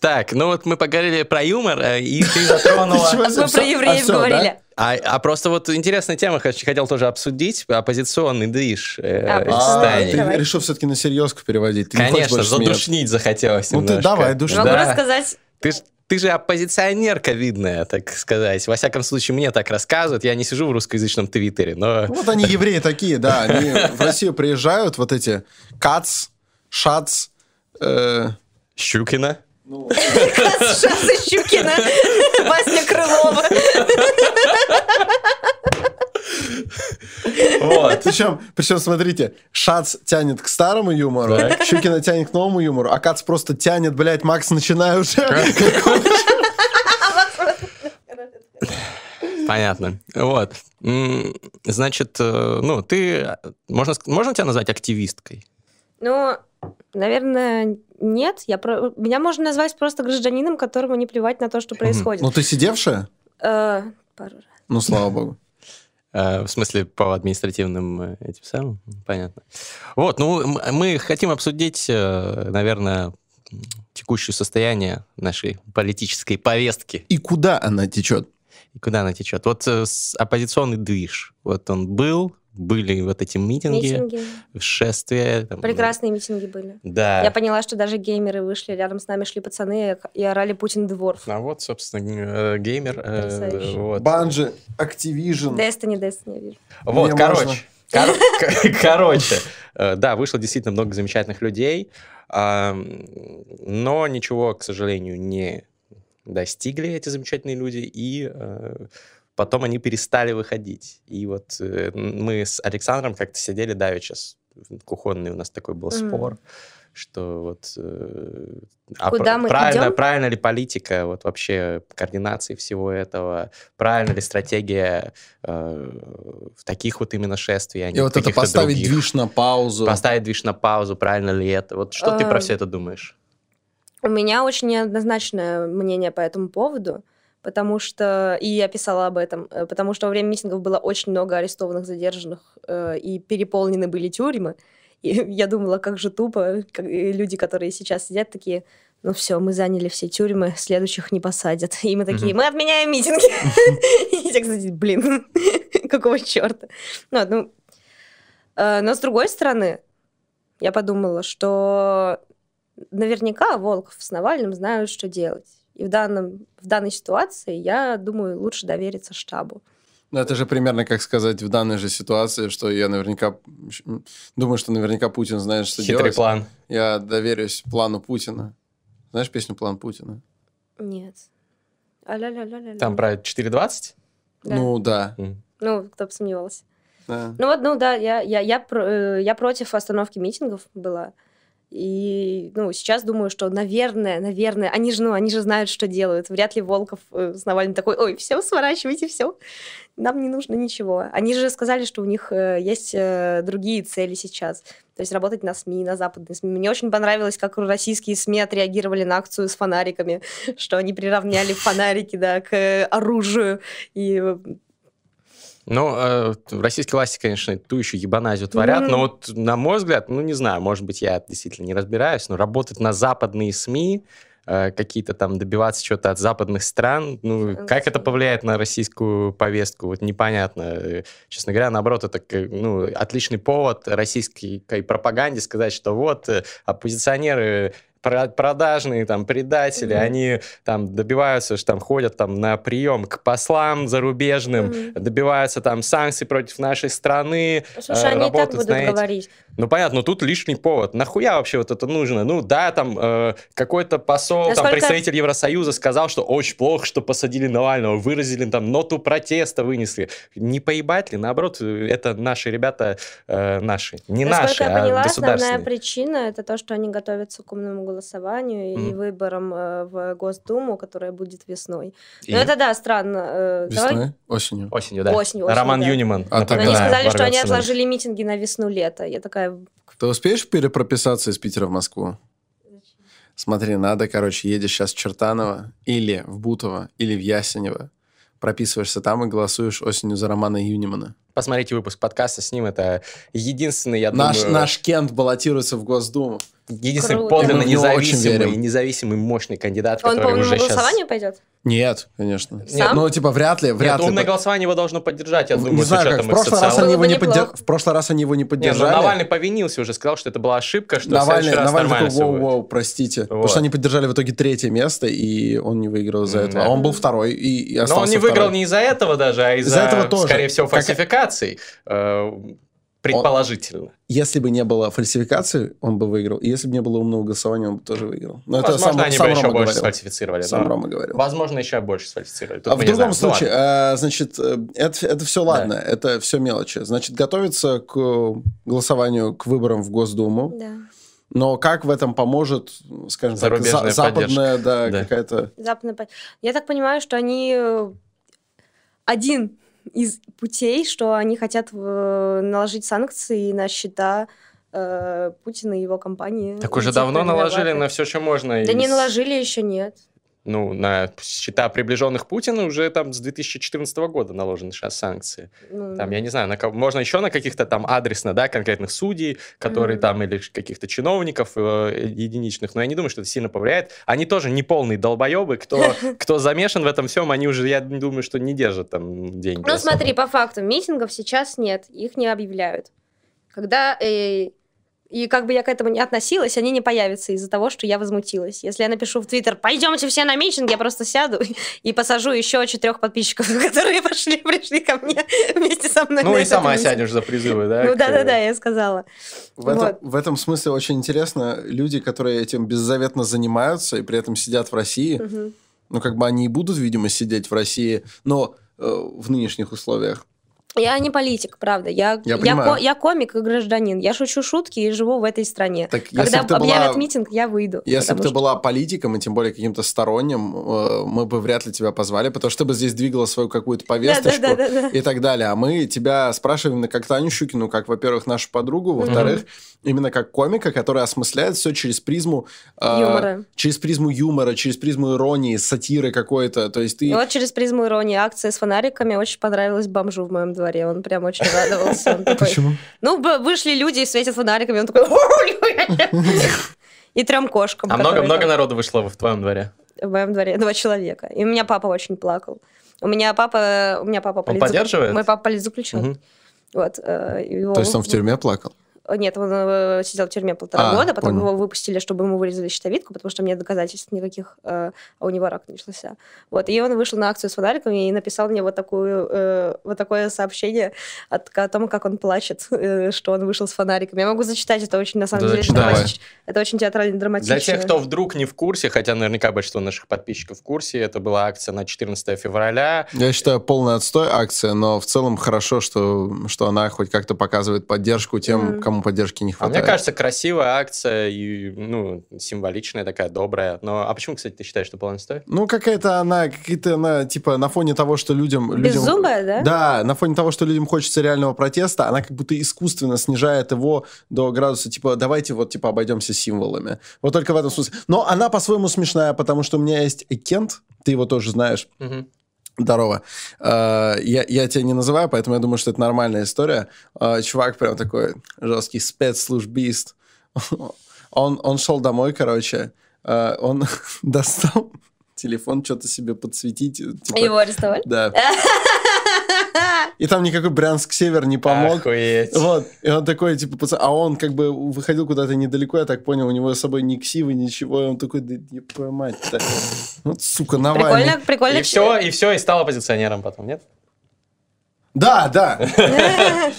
Так, ну вот мы поговорили про юмор, э, и ты затронула... Мы про а евреев говорили. А, а просто вот интересная тема, хочу- хотел тоже обсудить, оппозиционный движ э, А, ты решил все-таки на серьезку переводить. Конечно, задушнить захотелось Ну ты давай, душни. Могу Да. рассказать Ты, ж- ты же оппозиционерка видная, так сказать. Во всяком случае, мне так рассказывают. Я не сижу в русскоязычном твиттере, но... Вот они евреи такие, да. Они в Россию приезжают, вот эти Кац, Шац, э, Щукина. Шансы Щукина, Васня Крылова. Вот. Причем, причем, смотрите, Шац тянет к старому юмору, Так. Щукина тянет к новому юмору, а Кац просто тянет, блядь, Макс, начинай уже. Понятно. Вот. Значит, э, ну, ты... Можно, можно тебя назвать активисткой? Ну, наверное, нет. Я про... Меня можно назвать просто гражданином, которому не плевать на то, что происходит. Ну ты сидевшая? Э, пару раз. Ну, слава богу. Э, В смысле, по административным э, этим самым? Понятно. Вот, ну, мы хотим обсудить, э, наверное, текущее состояние нашей политической повестки. И куда она течет? И куда она течет? Вот оппозиционный движ. Вот он был, были вот эти митинги, Митинги. шествия. там, Прекрасные митинги были. Да. Я поняла, что даже геймеры вышли, рядом с нами шли пацаны и орали Путин Дворф. А вот, собственно, э, геймер. э, вот. Банжи, Activision. Destiny, Destiny, я вижу. Вот, Мне короче. можно. кор- Короче, э, да, вышло действительно много замечательных людей, но ничего, к сожалению, не достигли эти замечательные люди, и э, потом они перестали выходить. И вот э, мы с Александром как-то сидели, да, сейчас кухонный у нас такой был Мгм. спор, что вот э, а Куда пр- мы правильно, идем? правильно ли политика, вот вообще координации всего этого, правильно ли стратегия э, в таких вот именно шествий, а не И вот это поставить других? движ на паузу. Поставить движ на паузу, правильно ли это? Вот что ты про все это думаешь? У меня очень неоднозначное мнение по этому поводу, потому что, и я писала об этом, э, потому что во время митингов было очень много арестованных, задержанных, э, и переполнены были тюрьмы. И я думала, как же тупо, как- люди, которые сейчас сидят, такие, ну все, мы заняли все тюрьмы, следующих не посадят. И мы такие, мы отменяем митинги. И все, кстати, блин, какого черта? Ну, ну, э, но с другой стороны, я подумала, что наверняка Волков с Навальным знают, что делать. И в, данном, в данной ситуации, я думаю, лучше довериться штабу. Ну, это же примерно как сказать в данной же ситуации, что я наверняка... Думаю, что наверняка Путин знает, что Хитрый делать. план. Я доверюсь плану Путина. Знаешь песню «План Путина»? Нет. А-ля-ля-ля-ля-ля. Там про 4.20? Да. Ну, да. М. Ну, кто бы сомневался. да. Ну вот, ну да, я, я, я, э, я против остановки митингов была. И, ну, сейчас думаю, что, наверное, наверное, они же, ну, они же знают, что делают. Вряд ли Волков э, с Навальным такой, ой, все, сворачивайте, все, нам не нужно ничего. Они же сказали, что у них э, есть э, другие цели сейчас. То есть работать на СМИ, на западные СМИ. Мне очень понравилось, как российские СМИ отреагировали на акцию с фонариками, что они приравняли фонарики, да, к оружию. И Ну, э, российские власти, конечно, ту еще ебаназию творят, Мгм. но вот, на мой взгляд, ну, не знаю, может быть, я действительно не разбираюсь, но работать на западные СМИ, э, какие-то там добиваться чего-то от западных стран, ну, Э, как это повлияет на российскую повестку, вот непонятно. Э, Честно говоря, наоборот, это ну, отличный повод российской пропаганде сказать, что вот э, оппозиционеры продажные там предатели, Мгм. они там добиваются, что там ходят там на прием к послам зарубежным, Мгм. добиваются там санкций против нашей страны. Слушай, э, они и так будут на эти- говорить. Ну понятно, но тут лишний повод. Нахуя вообще вот это нужно? Ну да, там э, какой-то посол, там Насколько- представитель Евросоюза сказал, что очень плохо, что посадили Навального, выразили там ноту протеста, вынесли. Не поебать ли? Наоборот, это наши ребята, э, наши, не Насколько наши, я поняла, а основная государственные. причина это то, что они готовятся к умному голосованию и Мгм. выборам э, в Госдуму, которая будет весной. И Ну это да, странно. э, давай- Весной? Осенью? Осенью, да. Осенью, осенью, Роман да. Юниман. А Но тогда они сказали, что они отложили митинги на весну-лето. Я такая... Ты успеешь перепрописаться из Питера в Москву? Смотри, надо, короче, едешь сейчас в Чертаново или в Бутово, или в Ясенево. Прописываешься там и голосуешь осенью за Романа Юнимана. Посмотрите выпуск подкаста с ним. Это единственный, я Наш, думаю, наш Кент баллотируется в Госдуму. Единственный Круто. подлинно Мы в независимый, независимый мощный кандидат, Он который уже сейчас... голосованию пойдет? Нет, конечно. Сам? Ну, типа, вряд ли, вряд Нет, ли. умное голосование его должно поддержать, я Не думаю, с знаю, как. В прошлый, раз они его не поддер- в прошлый раз они его не Не, ну поддержали. Навальный повинился уже, сказал, что это была ошибка, что в Навальный, следующий раз Навальный такой, воу, воу, простите. Потому Вот. что они поддержали в итоге третье место, и он не выиграл из-за этого. да. А он был второй и, и Но остался он не выиграл второй. не из-за этого даже, а из-за, Из-за этого тоже. скорее всего, фальсификаций. э, Предположительно. Если бы не было фальсификации, он бы выиграл. И если бы не было умного голосования, он бы тоже выиграл. Но это Возможно, сам, они сам бы еще Рома больше говорил. сфальсифицировали. Сам но, Рома говорил. Возможно, еще больше сфальсифицировали. Тут А в другом знаем. Ну, случае, ладно. э, значит, э, это, это все ладно, это все мелочи. Значит, готовиться к голосованию, к выборам в Госдуму. Да. Но как в этом поможет, скажем так, Зарубежная за- западная, да, Да. какая-то... Западная Я так понимаю, что они э, один из путей, что они хотят э, наложить санкции на счета э, Путина и его компании. Так уже давно наложили на все, что можно. Да не из- наложили еще нет. Ну, на счета приближенных Путина уже там с 2014 года наложены сейчас санкции. Ну, Там, я не знаю, на кого- можно еще на каких-то там адресно, да, конкретных судей, которые Мгм. там, или каких-то чиновников э, единичных, но я не думаю, что это сильно повлияет. Они тоже не полные долбоебы, кто, кто замешан в этом всем, они уже, я думаю, что не держат там деньги. Ну, смотри, по факту, митингов сейчас нет, их не объявляют. Когда... э, и как бы я к этому не относилась, они не появятся из-за того, что я возмутилась. Если я напишу в Твиттер, пойдемте все на митинг, я просто сяду и посажу еще четырех подписчиков, которые пошли, пришли ко мне вместе со мной. Ну и сама митинг. сядешь за призывы, да? Ну к- да-да-да, я сказала. В этом, Вот. в этом смысле очень интересно, люди, которые этим беззаветно занимаются и при этом сидят в России, Мгм. ну, как бы они и будут, видимо, сидеть в России, но э, в нынешних условиях. Я не политик, правда. Я, Я я, ко- я комик и гражданин. Я шучу шутки и живу в этой стране. Так Когда бы объявят была- митинг, я выйду. Если бы ты что- была политиком, и тем более каким-то сторонним, э, мы бы вряд ли тебя позвали, потому что ты бы здесь двигала свою какую-то повесточку Да-да-да-да-да. и так далее. А мы тебя спрашиваем именно как Таню Щукину, как, во-первых, нашу подругу, во-вторых, именно как комика, который осмысляет все через призму... э, Юмора. Через призму юмора, через призму иронии, сатиры какой-то. То есть ты... И вот через призму иронии акция с фонариками очень понравилась бомжу в моем дворе. Он прям очень радовался. Он такой, Ну, вышли люди и светят фонариками. Он такой... И трем кошкам. А много-много народу вышло в твоем дворе? В моем дворе два человека. И у меня папа очень плакал. У меня папа... У меня папа Он поддерживает? Мой папа политзаключен. Мгм. Вот. э, его- То есть он в тюрьме плакал? Нет, он э, сидел в тюрьме полтора А, года, потом понял. его выпустили, чтобы ему вырезали щитовидку, потому что нет доказательств никаких, э, а у него рак начался. Вот, и он вышел на акцию с фонариками и написал мне вот, такую, э, вот такое сообщение от- о том, как он плачет, э, что он вышел с фонариками. Я могу зачитать, это очень, на самом Да, деле, драматич- это очень театрально драматично. Для тех, кто вдруг не в курсе, хотя наверняка большинство наших подписчиков в курсе, это была акция на 14 февраля. Я считаю, полный отстой акция, но в целом хорошо, что, что она хоть как-то показывает поддержку тем, Мгм. кому поддержки не А хватает. мне кажется, красивая акция и, ну, символичная такая, добрая. Но, а почему, кстати, ты считаешь, что полный стой? Ну, какая-то она, какие-то она, типа, на фоне того, что людям... людям Беззубая, да? Да, на фоне того, что людям хочется реального протеста, она как будто искусственно снижает его до градуса, типа, давайте вот, типа, обойдемся символами. Вот только в этом смысле. Но она по-своему смешная, потому что у меня есть Кент, ты его тоже знаешь, Мгм. Здорово. Э, Я, я тебя не называю, поэтому я думаю, что это нормальная история. Э, Чувак прям такой жесткий спецслужбист. Он, он шел домой, короче. э, Он достал телефон, что-то себе подсветить. типа- Его арестовали? Да. И там никакой Брянск-Север не помог. Охуеть. Вот, и он такой, типа, пацан, а он как бы выходил куда-то недалеко, я так понял, у него с собой ни ксивы, ничего, и он такой, да ебать мать-то. Вот, сука, Навальный. Прикольно, прикольно. И все, и все, и стал оппозиционером потом, нет? Да, да.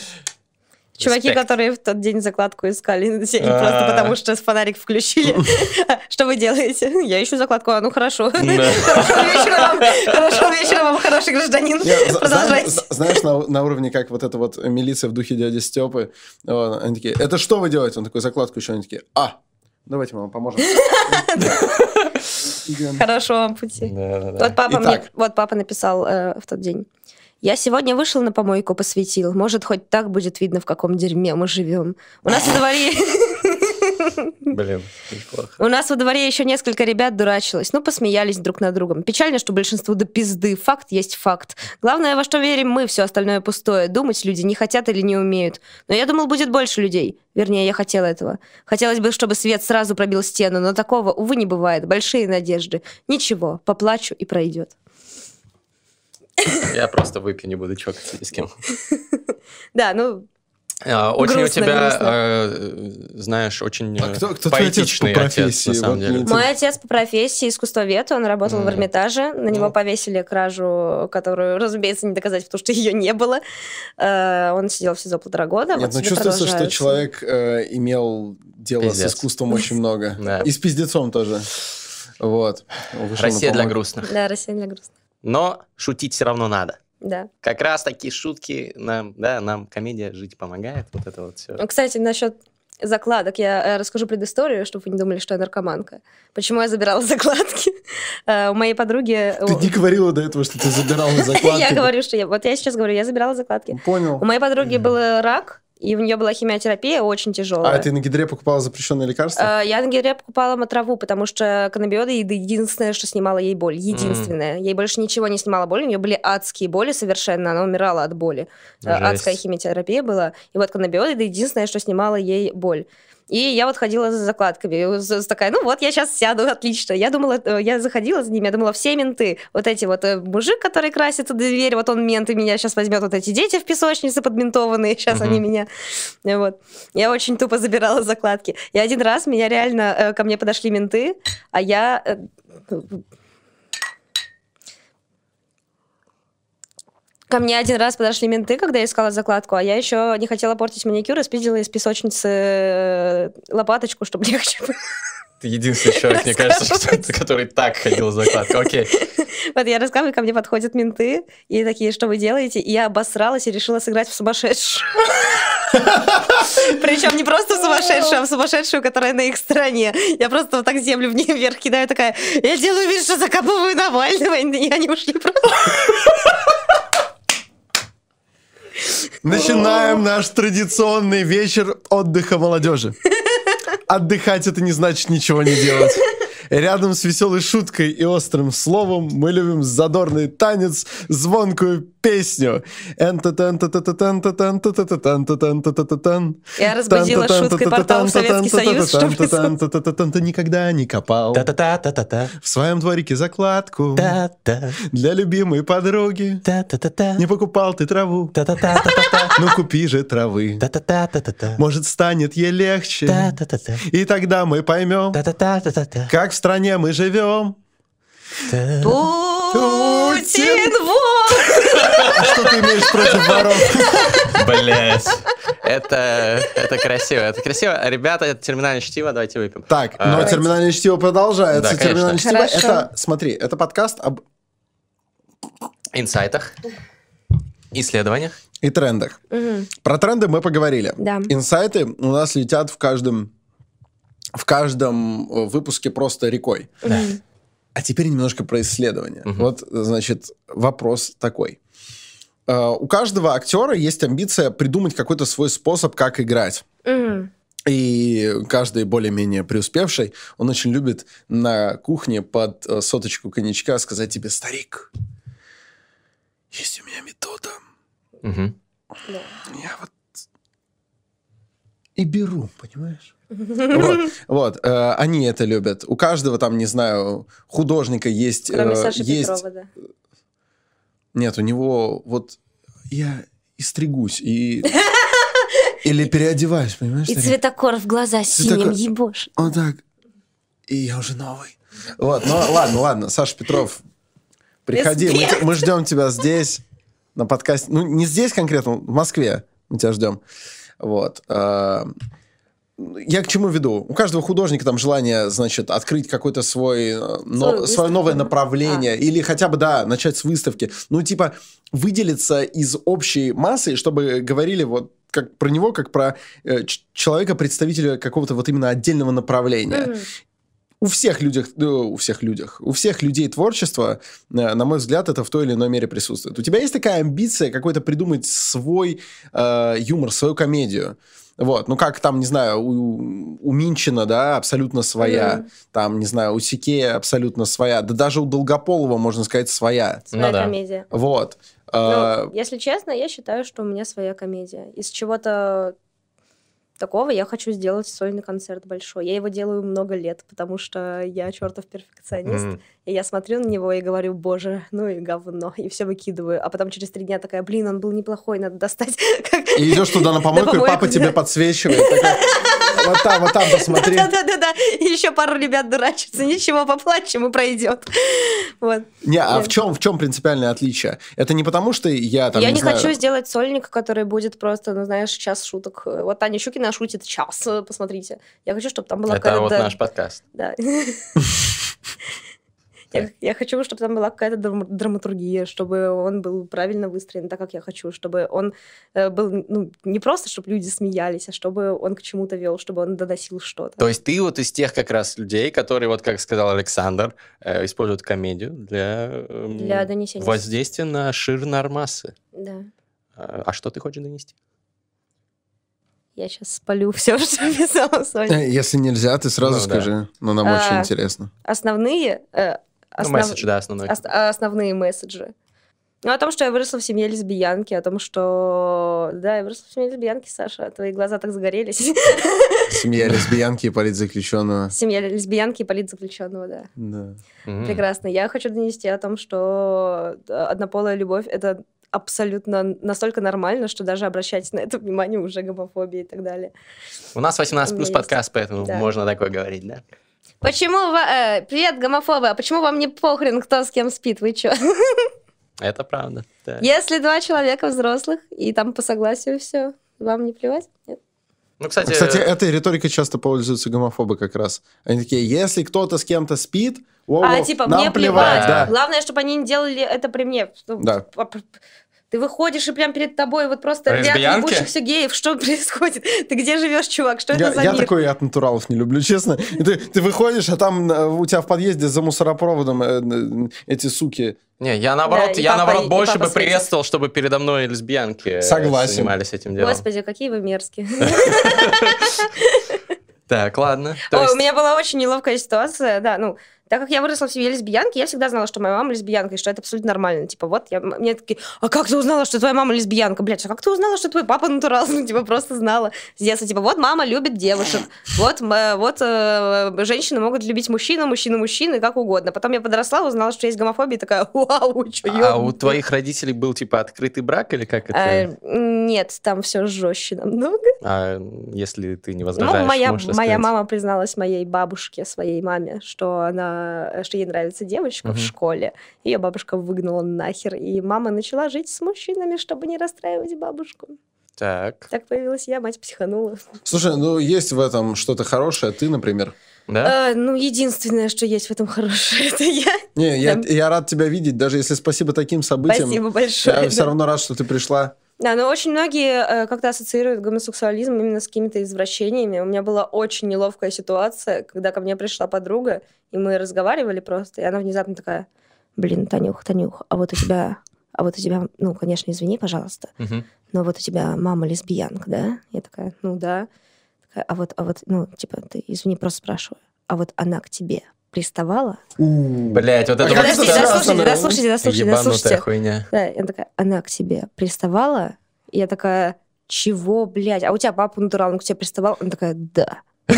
Чуваки, Респект. которые в тот день закладку искали, просто А. потому что фонарик включили. Что вы делаете? Я ищу закладку. А, ну хорошо. Да. Хорошего вечера вам. Хороший гражданин. Продолжайте. зна- Знаешь, на, уровне, как вот эта вот милиция в духе дяди Степы, они такие, это что вы делаете? Он такой, закладку еще, они такие, а, давайте мы вам поможем. Хорошо вам пути. Папа, вот папа написал э, в тот день. Я сегодня вышел на помойку, посветил. Может, хоть так будет видно, в каком дерьме мы живем. У нас во дворе... Блин, неплохо. У нас во дворе еще несколько ребят дурачилось, ну, посмеялись друг над другом. Печально, что большинству до пизды. Факт есть факт. Главное, во что верим мы, все остальное пустое. Думать люди не хотят или не умеют. Но я думал, будет больше людей. Вернее, я хотела этого. Хотелось бы, чтобы свет сразу пробил стену, но такого, увы, не бывает. Большие надежды. Ничего, поплачу и пройдет. Я просто выпью, не буду чокаться ни с кем. Да, ну, А, Очень у Грустно, тебя, грустно. э, знаешь, очень А кто- кто твой отец по поэтичный отец, на самом Вот деле. Мой отец по профессии искусствовед, он работал в Мгм. Эрмитаже, на него Ну. повесили кражу, которую, разумеется, не доказать, потому что ее не было. Э, Он сидел в СИЗО полтора года. Нет, вот ну тебе чувствуется, что человек э, имел дело Пиздец. с искусством очень много. И с пиздецом тоже. Вот. Россия для грустных. Да, Россия для грустных. Но шутить все равно надо. Да. Как раз такие шутки нам, да, нам комедия жить помогает. Вот это вот все. Ну, Кстати, насчет закладок я э, расскажу предысторию, чтобы вы не думали, что я наркоманка. Почему я забирала закладки? Э, У моей подруги... Ты не говорила до этого, что ты забирала закладки. Я говорю, что я... Вот я сейчас говорю, я забирала закладки. Понял. У моей подруги был рак, и у нее была химиотерапия очень тяжелая. А ты на гидре покупала запрещенные лекарства? Э, Я на гидре покупала матраву, потому что каннабиоды еды единственное, что снимало ей боль. Единственное. Ей больше ничего не снимало боль. У нее были адские боли совершенно. Она умирала от боли. Э, Жесть. Адская химиотерапия была. И вот каннабиоды это единственное, что снимало ей боль. И я вот ходила за закладками. Такая, ну вот, я сейчас сяду, отлично. Я думала, э, я заходила за ними, я думала, все менты. Вот эти вот э, мужик, который красит дверь, вот он мент, и меня сейчас возьмет. Вот эти дети в песочнице подментованные, сейчас Мгм. они меня... Вот. Я очень тупо забирала закладки. И один раз меня реально э, ко мне подошли менты, а я... Ко мне один раз подошли менты, когда я искала закладку, а я еще не хотела портить маникюр и спиздила из песочницы э, лопаточку, чтобы легче было. Ты единственный человек, мне кажется, что- который так ходил за закладку. Окей. Вот я рассказываю, ко мне подходят менты, и такие, что вы делаете? И я обосралась и решила сыграть в сумасшедшую. Причем не просто в сумасшедшую, а в сумасшедшую, которая на их стороне. Я просто вот так землю в ней вверх кидаю, такая, я делаю вид, что закапываю Навального, и они ушли просто. Начинаем наш традиционный вечер отдыха молодежи. Отдыхать это не значит ничего не делать. Рядом с веселой шуткой и острым словом мы любим задорный танец, звонкую песню. Я разбудила шуткой портал Советский Союз, Ты никогда не копал в своем дворике закладку для любимой подруги. Не покупал ты траву, ну купи же травы. Может, станет ей легче. И тогда мы поймем, как в стране мы живем. Путин вор! А что ты имеешь против воров? Блять. Это, это красиво, это красиво. Ребята, это терминальное чтиво, давайте выпьем. Так, А, но терминальное чтиво продолжается. Да, конечно. терминальное чтиво Хорошо. это, смотри, это подкаст об Инсайтах, исследованиях. и трендах. Мгм. Про тренды мы поговорили. Да. Инсайты у нас летят в каждом в каждом э, выпуске просто рекой. Мгм. А теперь немножко про исследования. Мгм. Вот, значит, вопрос такой. Э, У каждого актера есть амбиция придумать какой-то свой способ, как играть. Мгм. И каждый более-менее преуспевший, он очень любит на кухне под э, соточку коньячка сказать тебе, старик, есть у меня метода. Мгм. Я вот и беру, понимаешь? Вот, вот, э, они это любят. У каждого там, не знаю, художника есть... Кроме э, Саши есть... Петрова, да. Нет, у него вот я и стригусь, и... Или переодеваюсь, понимаешь? И цветокор в глаза синим ебошь. Вот так. И я уже новый. Вот, ну ладно, ладно, Саша Петров, приходи, мы, мы ждем тебя здесь, на подкасте. Ну, не здесь конкретно, в Москве мы тебя ждем. Вот. А, Я к чему веду? У каждого художника там желание, значит, открыть какой-то свой, э, но- свое новое направление. Или хотя бы, да, начать с выставки. Ну, типа, выделиться из общей массы, чтобы говорили вот как про него, как про э, ч- человека, представителя какого-то вот именно отдельного направления. Мгм. У всех людях, ну, у всех людях, у всех людей творчество, э, на мой взгляд, это в той или иной мере присутствует. У тебя есть такая амбиция какой-то придумать свой э, юмор, свою комедию? Вот, ну как там, не знаю, у, у Минчина, да, абсолютно своя, Мгм. там, не знаю, у Сикея абсолютно своя, да даже у Долгополова, можно сказать, своя. Своя Ну да. комедия. Вот. Ну, А, если честно, я считаю, что у меня своя комедия. Из чего-то такого я хочу сделать сольный концерт большой. Я его делаю много лет, потому что я чертов перфекционист. Мгм. И я смотрю на него и говорю, боже, ну и говно. И все выкидываю. А потом через три дня такая, блин, он был неплохой, надо достать. Как- И идешь туда на помойку, и папа тебе подсвечивает. Вот там, вот там посмотри. Да-да-да. Еще пару ребят дурачатся. Ничего, поплачем и пройдет. Вот. Не, а в чем, в чем принципиальное отличие? Это не потому, что я там, я не не знаю, хочу сделать сольник, который будет просто, ну, знаешь, час шуток. Вот Таня Щукина шутит час, посмотрите. Я хочу, чтобы там была Это вот наш подкаст. Да. Я, я хочу, чтобы там была какая-то драм- драматургия, чтобы он был правильно выстроен так, как я хочу, чтобы он э, был ну, не просто, чтобы люди смеялись, а чтобы он к чему-то вел, чтобы он доносил что-то. То есть ты вот из тех как раз людей, которые, вот как сказал Александр, э, используют комедию для, эм, Для донесения. воздействия на шир массы. Да. А а что ты хочешь донести? Я сейчас спалю все, что писала Соня. Э, Если нельзя, ты сразу Ну, да. скажи. Но нам А, очень интересно. Основные... э, Ну, основ- месседж, да, основной. ос- основные месседжи. Ну, о том, что я выросла в семье лесбиянки, о том, что... Да, я выросла в семье лесбиянки, Саша. Твои глаза так загорелись. Семья лесбиянки и политзаключенного. Семья лесбиянки и политзаключенного, да. Да. Прекрасно. Я хочу донести о том, что э, однополая любовь — это абсолютно настолько нормально, что даже обращать на это внимание уже гомофобия и так далее. У нас 18 У плюс подкаст, поэтому Да. можно такое говорить, да? Почему... ва- э, привет, гомофобы! А почему вам не похрен, кто с кем спит? Вы чё? Это правда. да. Если два человека взрослых, и там по согласию все, вам не плевать? Нет? Ну, кстати, Кстати, этой риторикой часто пользуются гомофобы как раз. Они такие, если кто-то с кем-то спит, воу, А, типа, нам мне плевать. плевать. Да. Главное, чтобы они не делали это при мне. Ну, Да. Ты выходишь, и прям перед тобой вот просто ряд ебучих геев. Что происходит? Ты где живешь, чувак? Что Я, это за я мир? такой от натуралов не люблю, честно. И ты, ты выходишь, а там э, у тебя в подъезде за мусоропроводом э, э, эти суки. не, я наоборот, Да, я папа- наоборот и больше бы светит. приветствовал, чтобы передо мной лесбиянки Согласен. занимались этим делом. Господи, какие вы мерзкие. Так, ладно. Ой, у меня была очень неловкая ситуация, да, ну, так как я выросла в семье лесбиянки, я всегда знала, что моя мама лесбиянка, и что это абсолютно нормально. Типа, вот, я, мне такие, а как ты узнала, что твоя мама лесбиянка? Блядь, а как ты узнала, что твой папа натурал? Ну, типа, просто знала с детства. Типа, вот мама любит девушек, вот, м- вот э, женщины могут любить мужчину, мужчину мужчины, как угодно. Потом я подросла, узнала, что есть гомофобия, и такая, вау, что А у твоих родителей был типа открытый брак или как это? Э, Нет, там все жестче намного. А если ты не возражаешь, Ну, моя, моя мама призналась моей бабушке, своей маме, что она, что ей нравится девочка Мгм. в школе. Ее бабушка выгнала нахер, и мама начала жить с мужчинами, чтобы не расстраивать бабушку. Так, Так появилась я, мать психанула. Слушай, ну есть в этом что-то хорошее. Ты, например. да? Э, ну, единственное, что есть в этом хорошее, это я. Не, я, я рад тебя видеть, даже если спасибо таким событиям. Спасибо большое. Я да. все равно рад, что ты пришла. Да, но очень многие э, как-то ассоциируют гомосексуализм именно с какими-то извращениями. У меня была очень неловкая ситуация, когда ко мне пришла подруга, и мы разговаривали просто, и она внезапно такая, блин, Танюх, Танюх, а вот у тебя, а вот у тебя, ну, конечно, извини, пожалуйста, но вот у тебя мама лесбиянка, да? Я такая, ну да. Такая, а вот, а вот, ну, типа, ты, извини, просто спрашиваю, а вот она к тебе приставала? Блять, вот это вот, кстати, дослушайте, она- дослушайте, дослушайте, ебанутая дослушайте. хуйня. Да, я такая, она к тебе приставала? Я такая, чего, блядь? А у тебя папа натурал, он к тебе приставал? Она такая, да.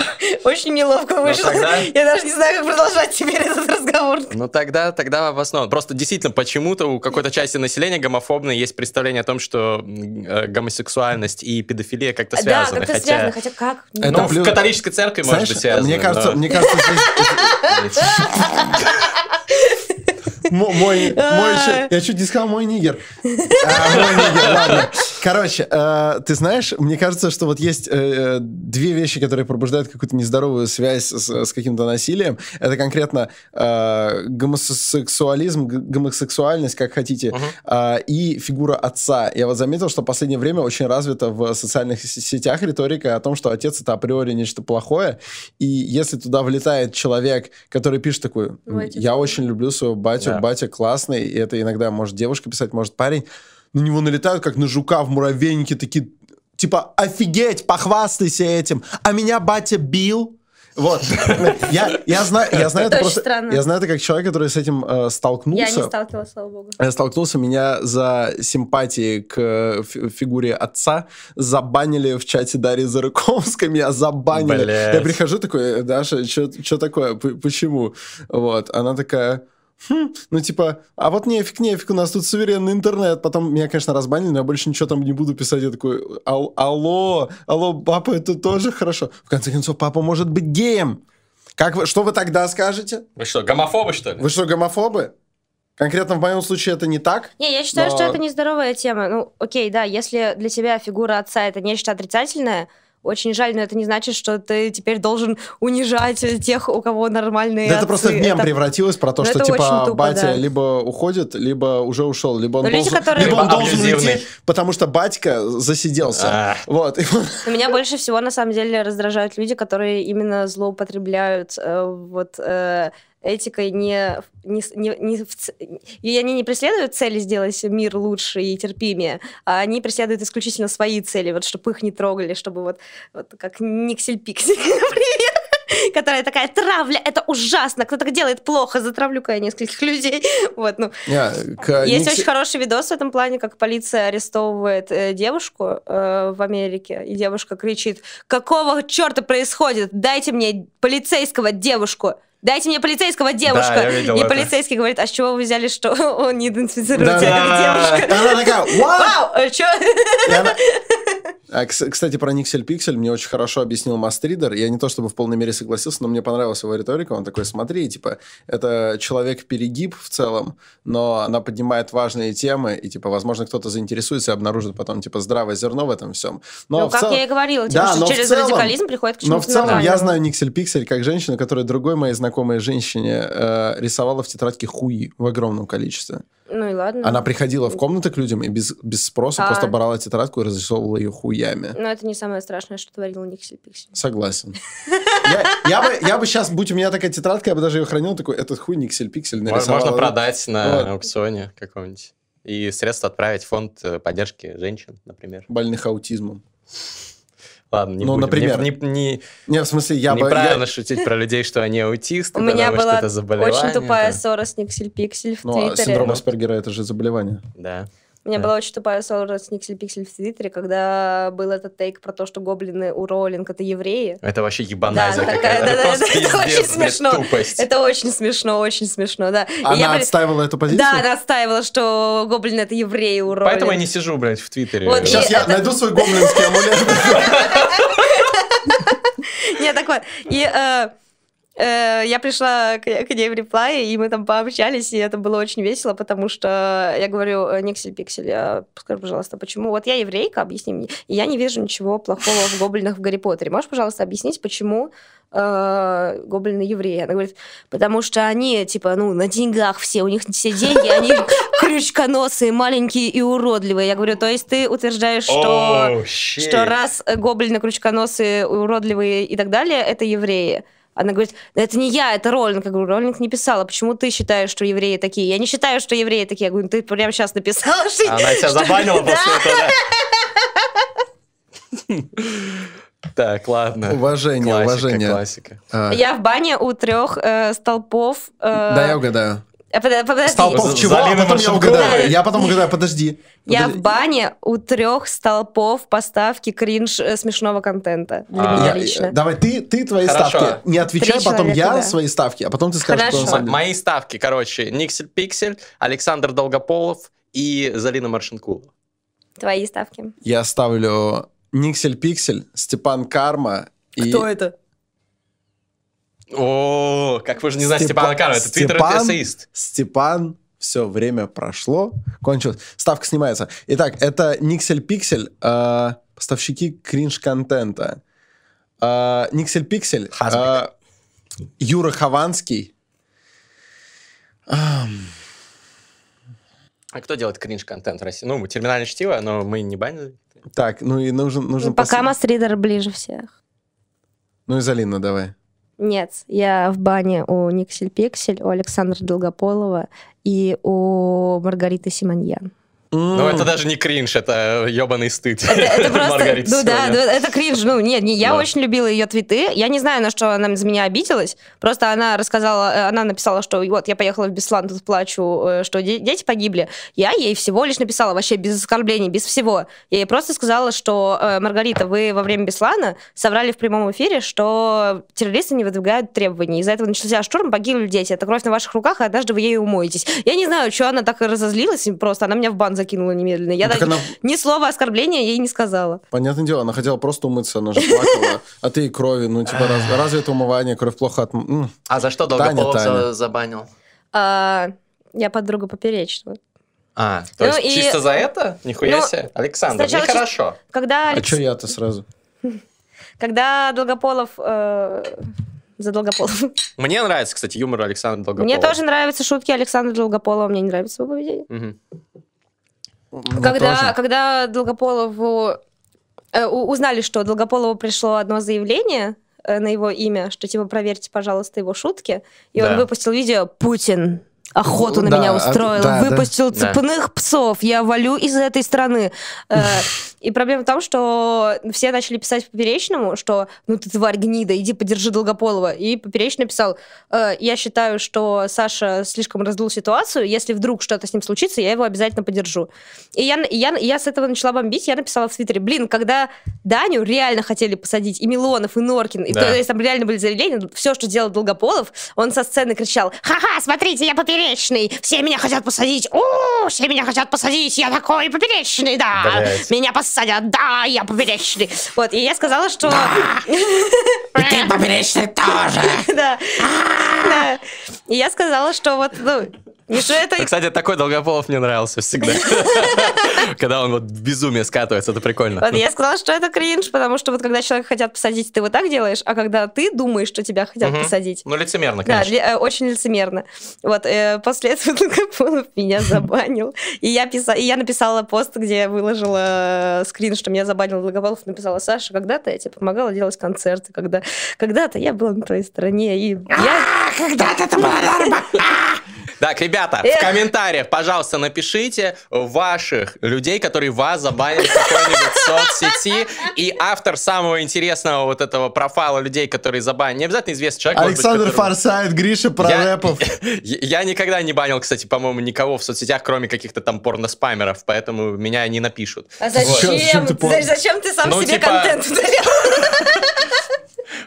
Очень неловко вышло. тогда- Я даже не знаю, как продолжать теперь этот разговор. Ну тогда, тогда обоснованно. Просто действительно почему-то у какой-то части населения гомофобной есть представление о том, что э, гомосексуальность и педофилия как-то Да, связаны. как-то хотя... связано, хотя как? Это Ну, плюс- в католической церкви может Знаешь, быть связано. мне кажется, но- мне кажется, здесь- Мой, мой еще- я чуть не сказал мой нигер. А, мой нигер, ладно. Короче, э, ты знаешь, мне кажется, что вот есть э, две вещи, которые пробуждают какую-то нездоровую связь с, с каким-то насилием. Это конкретно э, гомосексуализм, гомосексуальность, как хотите, а, и фигура отца. Я вот заметил, что в последнее время очень развита в социальных сетях риторика о том, что отец это априори нечто плохое, и если туда влетает человек, который пишет отец я плохой». очень люблю своего батю, Да. батя классный, и это иногда может девушка писать, может парень, на него налетают, как на жука в муравейнике, такие, типа, офигеть, похвастайся этим. А меня батя бил. Вот. Я, я знаю, я знаю это Это просто... странно. Я знаю это как человек, который с этим э, столкнулся. Я не сталкивалась, слава богу. Я столкнулся, меня за симпатии к э, фи- фигуре отца забанили в чате Дарьи Зарыковской, меня забанили. Блядь. Я прихожу такой, Даша, что такое, П- почему? Вот, она такая... «Хм, ну, типа, а вот нефиг, нефиг, у нас тут суверенный интернет. Потом меня, конечно, разбанили, но я больше ничего там не буду писать. Я такой, «Ал- алло, алло, папа, это тоже хорошо. В конце концов, папа может быть геем. Как вы, что вы тогда скажете? Вы что, гомофобы, что ли? Вы что, гомофобы? Конкретно в моем случае это не так? Не, я считаю, Но- что это нездоровая тема. Ну, окей, да, если для тебя фигура отца это нечто отрицательное, очень жаль, но это не значит, что ты теперь должен унижать тех, у кого нормальные Да это отцы. просто в мем Это- превратилось про то, Ну, что это типа тупо, батя да. либо уходит, либо уже ушел, либо он Но люди, должен, которые- либо он должен уйти, потому что батька засиделся. А. Вот. Он- Но Меня больше всего, на самом деле, раздражают люди, которые именно злоупотребляют э, вот э, этикой не, не, не, не в и они не преследуют цели сделать мир лучше и терпимее, а они преследуют исключительно свои цели, вот чтобы их не трогали, чтобы вот, вот как Никсель-Пиксель, например, которая такая травля, это ужасно, кто так делает плохо, затравлю-ка я нескольких людей. Вот, ну, Не, к есть Никсе- очень хороший видос в этом плане, как полиция арестовывает э, девушку э, в Америке, и девушка кричит, какого черта происходит? Дайте мне полицейского девушку! Дайте мне полицейского девушка! видел и это. полицейский говорит, а с чего вы взяли, что он не идентифицирует Да. тебя как девушка? Она такая? Вау, а она- А, кс- Кстати, про Никсель Пиксель мне очень хорошо объяснил Мастридер. Я не то чтобы в полной мере согласился, но мне понравилась его риторика. Он такой, смотри, типа, это человек-перегиб в целом, но она поднимает важные темы, и, типа, возможно, кто-то заинтересуется и обнаружит потом, типа, здравое зерно в этом всем. Но Ну, в как целом- я и говорила, типа, Да, что но через целом- радикализм приходит к Но в чему-то целом я нормальному. знаю Никсель Пиксель как женщину, которая другой моей знакомой женщине э, рисовала в тетрадке хуи в огромном количестве. Ну и ладно. Она приходила в комнаты к людям и без, без спроса А. просто брала тетрадку и разрисовывала ее хуями. Но это не самое страшное, что творил Никсель Пиксель. Согласен. Я, я бы, я бы сейчас, будь у меня такая тетрадка, я бы даже ее хранил, такой, этот хуй Никсель Пиксель нарисовал. можно продать на Вот. аукционе каком-нибудь. И средства отправить в фонд э, поддержки женщин, например. Больных аутизмом. Ладно, не Ну, будем. например. Не, не- Не, в смысле, я неправильно я- шутить про людей, что они аутисты, У меня потому что была это заболевание. очень тупая ссора с Никсель Пиксель в Ну, а Твиттере. синдром Аспергера это же заболевание. Да. У меня Да. была очень тупая ссора с Никсель Пиксель в Твиттере, когда был этот тейк про то, что гоблины у Роулинг это евреи. Это вообще ебанайза Да, какая-то. такая, Это да-да-да, просто это очень смешно. тупость. Это очень смешно, очень смешно, да. Она я отстаивала эту позицию? Да, она отстаивала, что гоблины это евреи у Роулинг. Поэтому я не сижу, блядь, в Твиттере. Вот, Сейчас я это- найду свой гоблинский амулет. Нет, так вот. И э, я пришла к, к ней в реплай, и мы там пообщались, и это было очень весело, потому что я говорю, «Э, Никсель Пиксель, скажи, пожалуйста, почему? Вот я еврейка, объясни мне. И я не вижу ничего плохого в гоблинах в Гарри Поттере. Можешь, пожалуйста, объяснить, почему э, гоблины евреи? Она говорит, потому что они, типа, ну, на деньгах все, у них все деньги, они крючконосые, маленькие и уродливые. Я говорю, то есть ты утверждаешь, что... Щит. что раз э, гоблины крючконосые, уродливые и так далее, это евреи. Она говорит, да это не я, это Роллинг. Я говорю, Роллинг не писала. Почему ты считаешь, что евреи такие? Я не считаю, что евреи такие. Я говорю, «Ну, ты прямо сейчас написала, что... Она тебя забанила после этого? Так, ладно. Уважение, Классика, уважение. классика. А, Я в бане у трех э, столпов... э, Да, я угадаю. Э, под- подожди. Столпов За- чего? А потом я угадаю. Я потом угадаю, подожди. Я Подожди. в бане у трех столпов поставки кринж э, смешного контента. Для А, меня Я- лично. Давай, ты, ты твои Хорошо. ставки. Не отвечай, Три потом человека, я да. свои ставки, а потом ты скажешь, кто на Хорошо. самом М- деле. Мои ставки, короче, Никсель Пиксель, Александр Долгополов и Залина Маршинкула. Твои ставки. Я ставлю Никсель Пиксель, Степан Карма и... это? О, как вы же не знаете Степа- Степана Карма, это твиттер Степан- эссеист. Степан, все время прошло, кончилось. Ставка снимается. Итак, это Никсель Пиксель, э, поставщики кринж-контента. Э, Никсель Пиксель, э, Юра Хованский. А кто делает кринж-контент в России? Ну, терминальное чтиво, но мы не банили. Так, ну и нужен... нужен Ну, пока Мастридер ближе всех. Ну и Залина давай. Нет, я в бане у Никсель Пиксель, у Александра Долгополова и у Маргариты Симоньян. Ну, это даже не кринж, это ебаный стыд. Это, это просто, Маргарита ну да, ну, это кринж. Ну нет, не, я Да. очень любила ее твиты. Я не знаю, на что она за меня обиделась. Просто она рассказала, э, она написала, что вот я поехала в Беслан, тут плачу, э, что де- дети погибли. Я ей всего лишь написала, вообще без оскорблений, без всего. Я ей просто сказала, что э, Маргарита, вы во время Беслана соврали в прямом эфире, что террористы не выдвигают требований. Из-за этого начался штурм, погибли дети. Это кровь на ваших руках, и однажды вы ею умоетесь. Я не знаю, что она так разозлилась, просто она меня в бан закинула немедленно. Я Так так- она- ни слова оскорбления ей не сказала. Понятное дело, она хотела просто умыться, она же плакала. А ты и крови, ну типа раз- разве это умывание, кровь плохо от... А за что Долгополов забанил? А, я подруга поперечного. А, то Ну есть и- чисто за это? Нихуя Ну, себе. Александр, сначала нехорошо. Когда, А Алекс- что я-то сразу? когда Долгополов... э, за Долгополов. Мне нравится, кстати, юмор Александра Долгополова. Мне тоже нравятся шутки Александра Долгополова, мне не нравится его поведение. Мгм. Когда, тоже. когда Долгополову... э, узнали, что Долгополову пришло одно заявление э, на его имя, что типа проверьте, пожалуйста, его шутки, и он Да. выпустил видео «Путин охоту на Да, меня а- устроил, да, выпустил Да. цепных псов, я валю из этой страны». Э, И проблема в том, что все начали писать Поперечному, что «ну ты тварь гнида, иди подержи Долгополова». И Поперечный написал «Э, «я считаю, что Саша слишком раздул ситуацию, если вдруг что-то с ним случится, я его обязательно подержу». И я, я, я с этого начала бомбить, я написала в Твиттере, блин, когда Даню реально хотели посадить, и Милонов, и Норкин, и Да. то есть там реально были заявления, все, что делал Долгополов, он со сцены кричал, ха-ха, смотрите, я поперечный, все меня хотят посадить, о, все меня хотят посадить, я такой поперечный, да, Блядь. меня посадят, да, я поперечный. Вот, и я сказала, что... Ты поперечный тоже. Да, да. И я сказала, что вот, ну, это... Кстати, такой Долгополов мне нравился всегда. Когда он вот в безумие скатывается, это прикольно. Вот, я сказала, что это кринж, потому что вот когда человека хотят посадить, ты вот так делаешь, а когда ты думаешь, что тебя хотят посадить, Ну, лицемерно, Да, конечно. ли- э, очень лицемерно. Вот, э, после этого Долгополов меня забанил. И я, писа- и я написала пост, где я выложила э, скрин, что меня забанил Долгополов. Написала, Саша, когда-то я тебе помогала делать концерты, когда... когда-то я была на твоей стороне, и я... А, когда-то это было норма. Так, ребята, Эх. в комментариях, пожалуйста, напишите ваших людей, которые вас забанили в какой-нибудь соцсети, и автор самого интересного вот этого профайла людей, которые забанили. Не обязательно известный человек. может быть, Александр который- Форсайт, Гриша Прорепов. Я, я никогда не банил, кстати, по-моему, никого в соцсетях, кроме каких-то там порноспамеров, поэтому меня не напишут. А Зачем? зачем? ты пом- Зачем ты сам Ну, себе типа- контент удалял?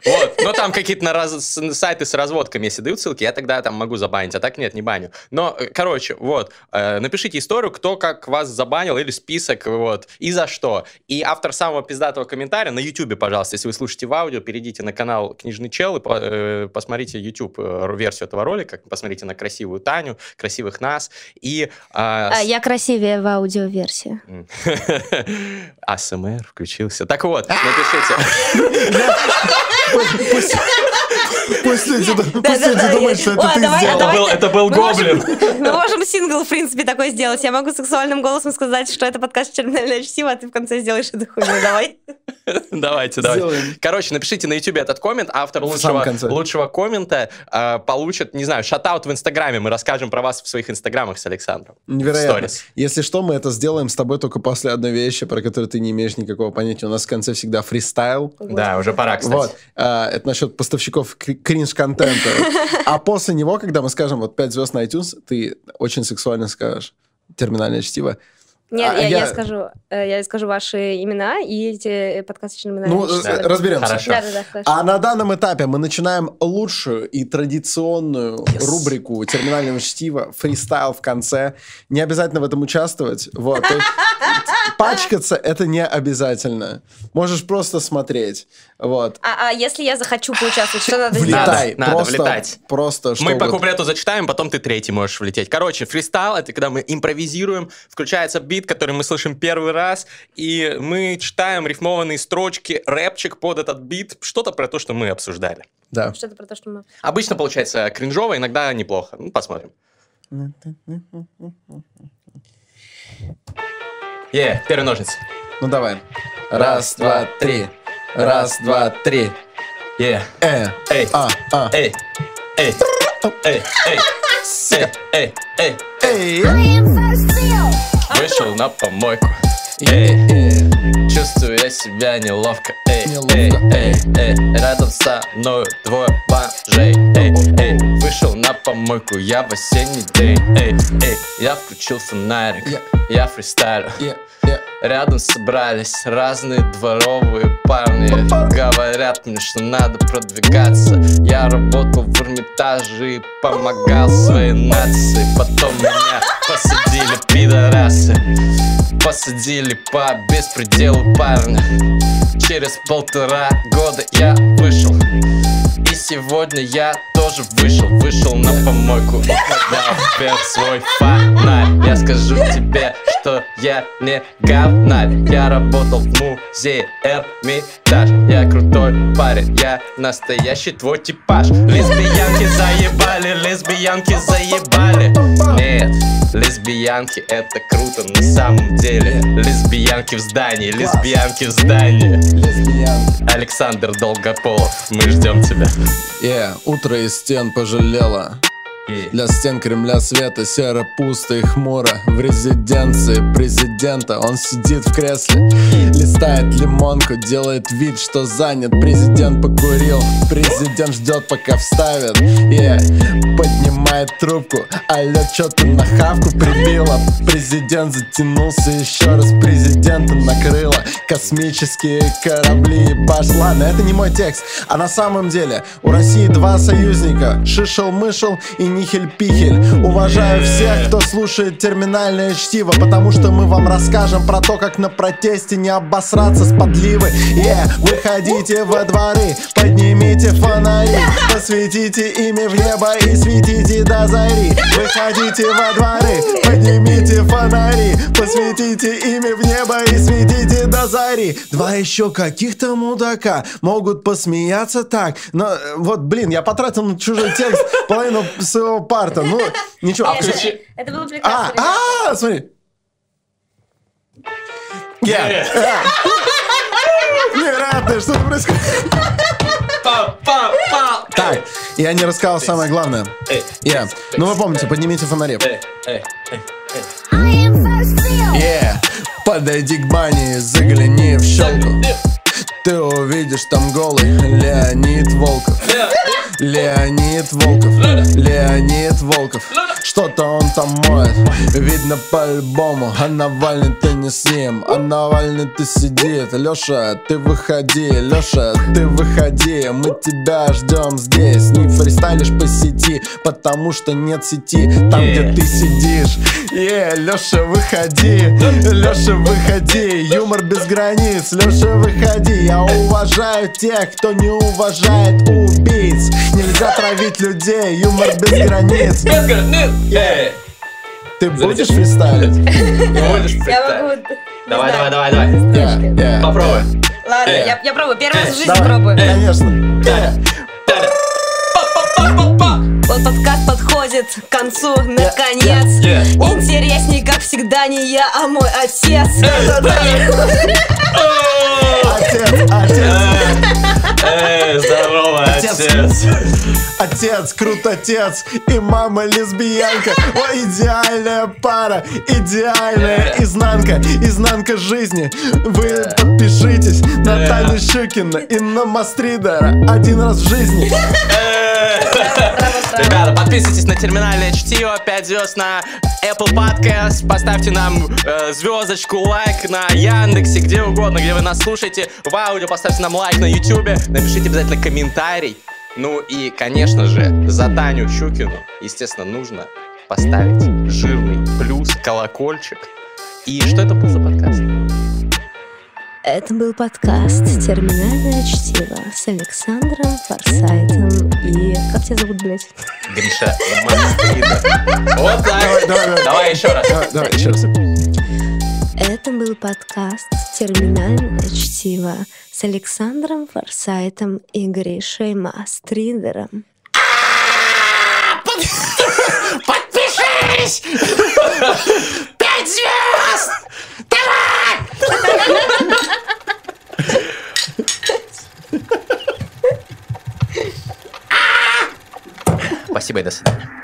Вот, но там какие-то на раз- сайты с разводками, если дают ссылки, я тогда там могу забанить, а так нет, не баню. Но, э, короче, вот, э, напишите историю, кто как вас забанил, или список, вот, и за что. И автор самого пиздатого комментария на YouTube, пожалуйста, если вы слушаете в аудио, перейдите на канал Книжный Чел и по- э, посмотрите YouTube-версию этого ролика, посмотрите на красивую Таню, красивых нас, и... а, А с- я красивее в аудиоверсии. АСМР включился. Так вот, напишите. Пусть пусть люди пусть люди думают, что это ты давай, сделал. это был Мы можем- гоблин. Мы можем сингл, в принципе, такой сделать. Я могу сексуальным голосом сказать, что это подкаст «Терминальное чтиво», а ты в конце сделаешь эту хуйню. Давай. Давайте, давайте. Короче, напишите на YouTube этот коммент. Автор лучшего, лучшего коммента э, получит, не знаю, шатаут в Инстаграме. Мы расскажем про вас в своих Инстаграмах с Александром. Невероятно. Если что, мы это сделаем с тобой только после одной вещи, про которую ты не имеешь никакого понятия. У нас в конце всегда фристайл. Да, уже пора, кстати. Вот. А, это насчет поставщиков к- кринж-контента. А после него, когда мы скажем вот 5 звезд на iTunes, ты очень сексуально скажешь терминальное чтиво. Нет, А я, я- я скажу, э, я скажу ваши имена и эти подкасточные имена. Ну, э, разберемся. Хорошо. Да, да, да, хорошо. А на данном этапе мы начинаем лучшую и традиционную рубрику терминального чтива фристайл в конце. Не обязательно в этом участвовать. Вот. Пачкаться это не обязательно. Можешь просто смотреть. Вот. А, а если я захочу поучаствовать, что надо сделать? Влетай. Надо просто, влетать. Просто что Мы по куплету зачитаем, потом ты третий можешь влететь. Короче, фристайл — это когда мы импровизируем, включается бит, который мы слышим первый раз, и мы читаем рифмованные строчки, рэпчик под этот бит, что-то про то, что мы обсуждали. Да. Что-то про то, что мы... Обычно получается кринжово, иногда неплохо. Ну, посмотрим. Е, первый ножницы. Ну давай. Раз, два, три. Раз, два, три. Е, Э. эй, А, а. эй, эй, эй, эй, эй, эй, эй. Вышел на помойку. Эй, чувствую я себя неловко. Эй, эй, эй, эй, рядом со мной двое бомжей. Эй, эй, вышел на помойку, я в осенний день. Эй, эй, я включил фонарик, я фристайлю. Рядом собрались разные дворовые парни. Говорят мне, что надо продвигаться. Я работал в Эрмитаже и помогал своей нации. Потом меня посадили пидорасы. Посадили по беспределу парня. Через полтора года я вышел и сегодня я тоже вышел, вышел на помойку поднял вверх свой фонарь Я скажу тебе, что я не говнарь. Я работал в музее Эрмитаж. Я крутой парень, я настоящий твой типаж. Лесбиянки заебали, лесбиянки заебали. Нет, лесбиянки это круто на самом деле. Лесбиянки в здании, лесбиянки в здании Лесбиянки. Александр Долгополов, мы ждем тебя. Yeah, утро из стен пожалело. Для стен Кремля света серо, пусто и хмуро. В резиденции президента он сидит в кресле. Листает лимонку, делает вид, что занят. Президент покурил, президент ждет, пока вставят. Yeah. Поднимает трубку, алло, чё ты на хавку прибила? Президент затянулся еще раз, президента накрыло. Космические корабли и баш Ладно, это не мой текст, а на самом деле. У России два союзника, Шишел-мышел и Нихель-Пихель. Уважаю всех, кто слушает терминальное чтиво Потому что мы вам расскажем про то, как на протесте не обосраться с подливы. Yeah, выходите во дворы, поднимите фонари Посветите ими в небо и светите до зари. Выходите во дворы, поднимите фонари Посветите ими в небо и светите до зари. Два еще каких-то мудака могут посмеяться так Но э, вот, блин, я потратил на чужой текст половину своего парта Ну, ничего Это- включи. Это было а, прекрасно. а, смотри. Yeah. Невероятно, что происходит. Так, я не рассказал самое главное. Эй, Я. Ну вы помните, поднимите фонари. эй, эй, эй. Yeah. Подойди к бане, загляни в щелку. Ты увидишь там голый Леонид Волков. Леонид Волков, Леонид Волков. Что-то он там моет, видно по-любому А Навальный-то не с ним, а Навальный-то сидит. Леша, ты выходи, Леша, ты выходи. Мы тебя ждем здесь, не фристайлишь по сети Потому что нет сети. Там, где ты сидишь Е, Леша, выходи, Леша, выходи Юмор без границ, Леша, выходи Я уважаю тех, кто не уважает убийц Нельзя травить людей, юмор без границ Без границ! Эй! Ты будешь фристайлить? Будешь могу... Давай, давай, давай, давай. Yeah, yeah. Попробуй. Ладно, Э. я, пробую. Первый раз в жизни пробую. Конечно. Вот подкаст подходит к концу, наконец. Yeah. Интересней, как всегда, не я, а мой отец. Отец, отец, Эй, здорово, Отец. отец. отец, крут отец И мама лесбиянка Ой, идеальная пара Идеальная изнанка Изнанка жизни Вы подпишитесь на Таню Щукина И на Мастридера Один раз в жизни Ребята, подписывайтесь на терминальное чтиво, 5 звезд на Apple Podcast, поставьте нам э, звездочку, лайк на Яндексе, где угодно, где вы нас слушаете, в аудио поставьте нам лайк на Ютубе, напишите обязательно комментарий. Ну и, конечно же, за Таню Щукину, естественно, нужно поставить жирный плюс, колокольчик. И что это был за подкаст? Это был подкаст «Терминальное чтиво» с Александром Форсайтом и... Как тебя зовут, блядь? Гриша. Вот так. Давай, давай, давай. Давай еще раз. Давай, давай, еще раз Это был подкаст «Терминальное чтиво» с Александром Форсайтом и Гришей Мастридером. Подпишись! Пять звезд! Спасибо и до свидания.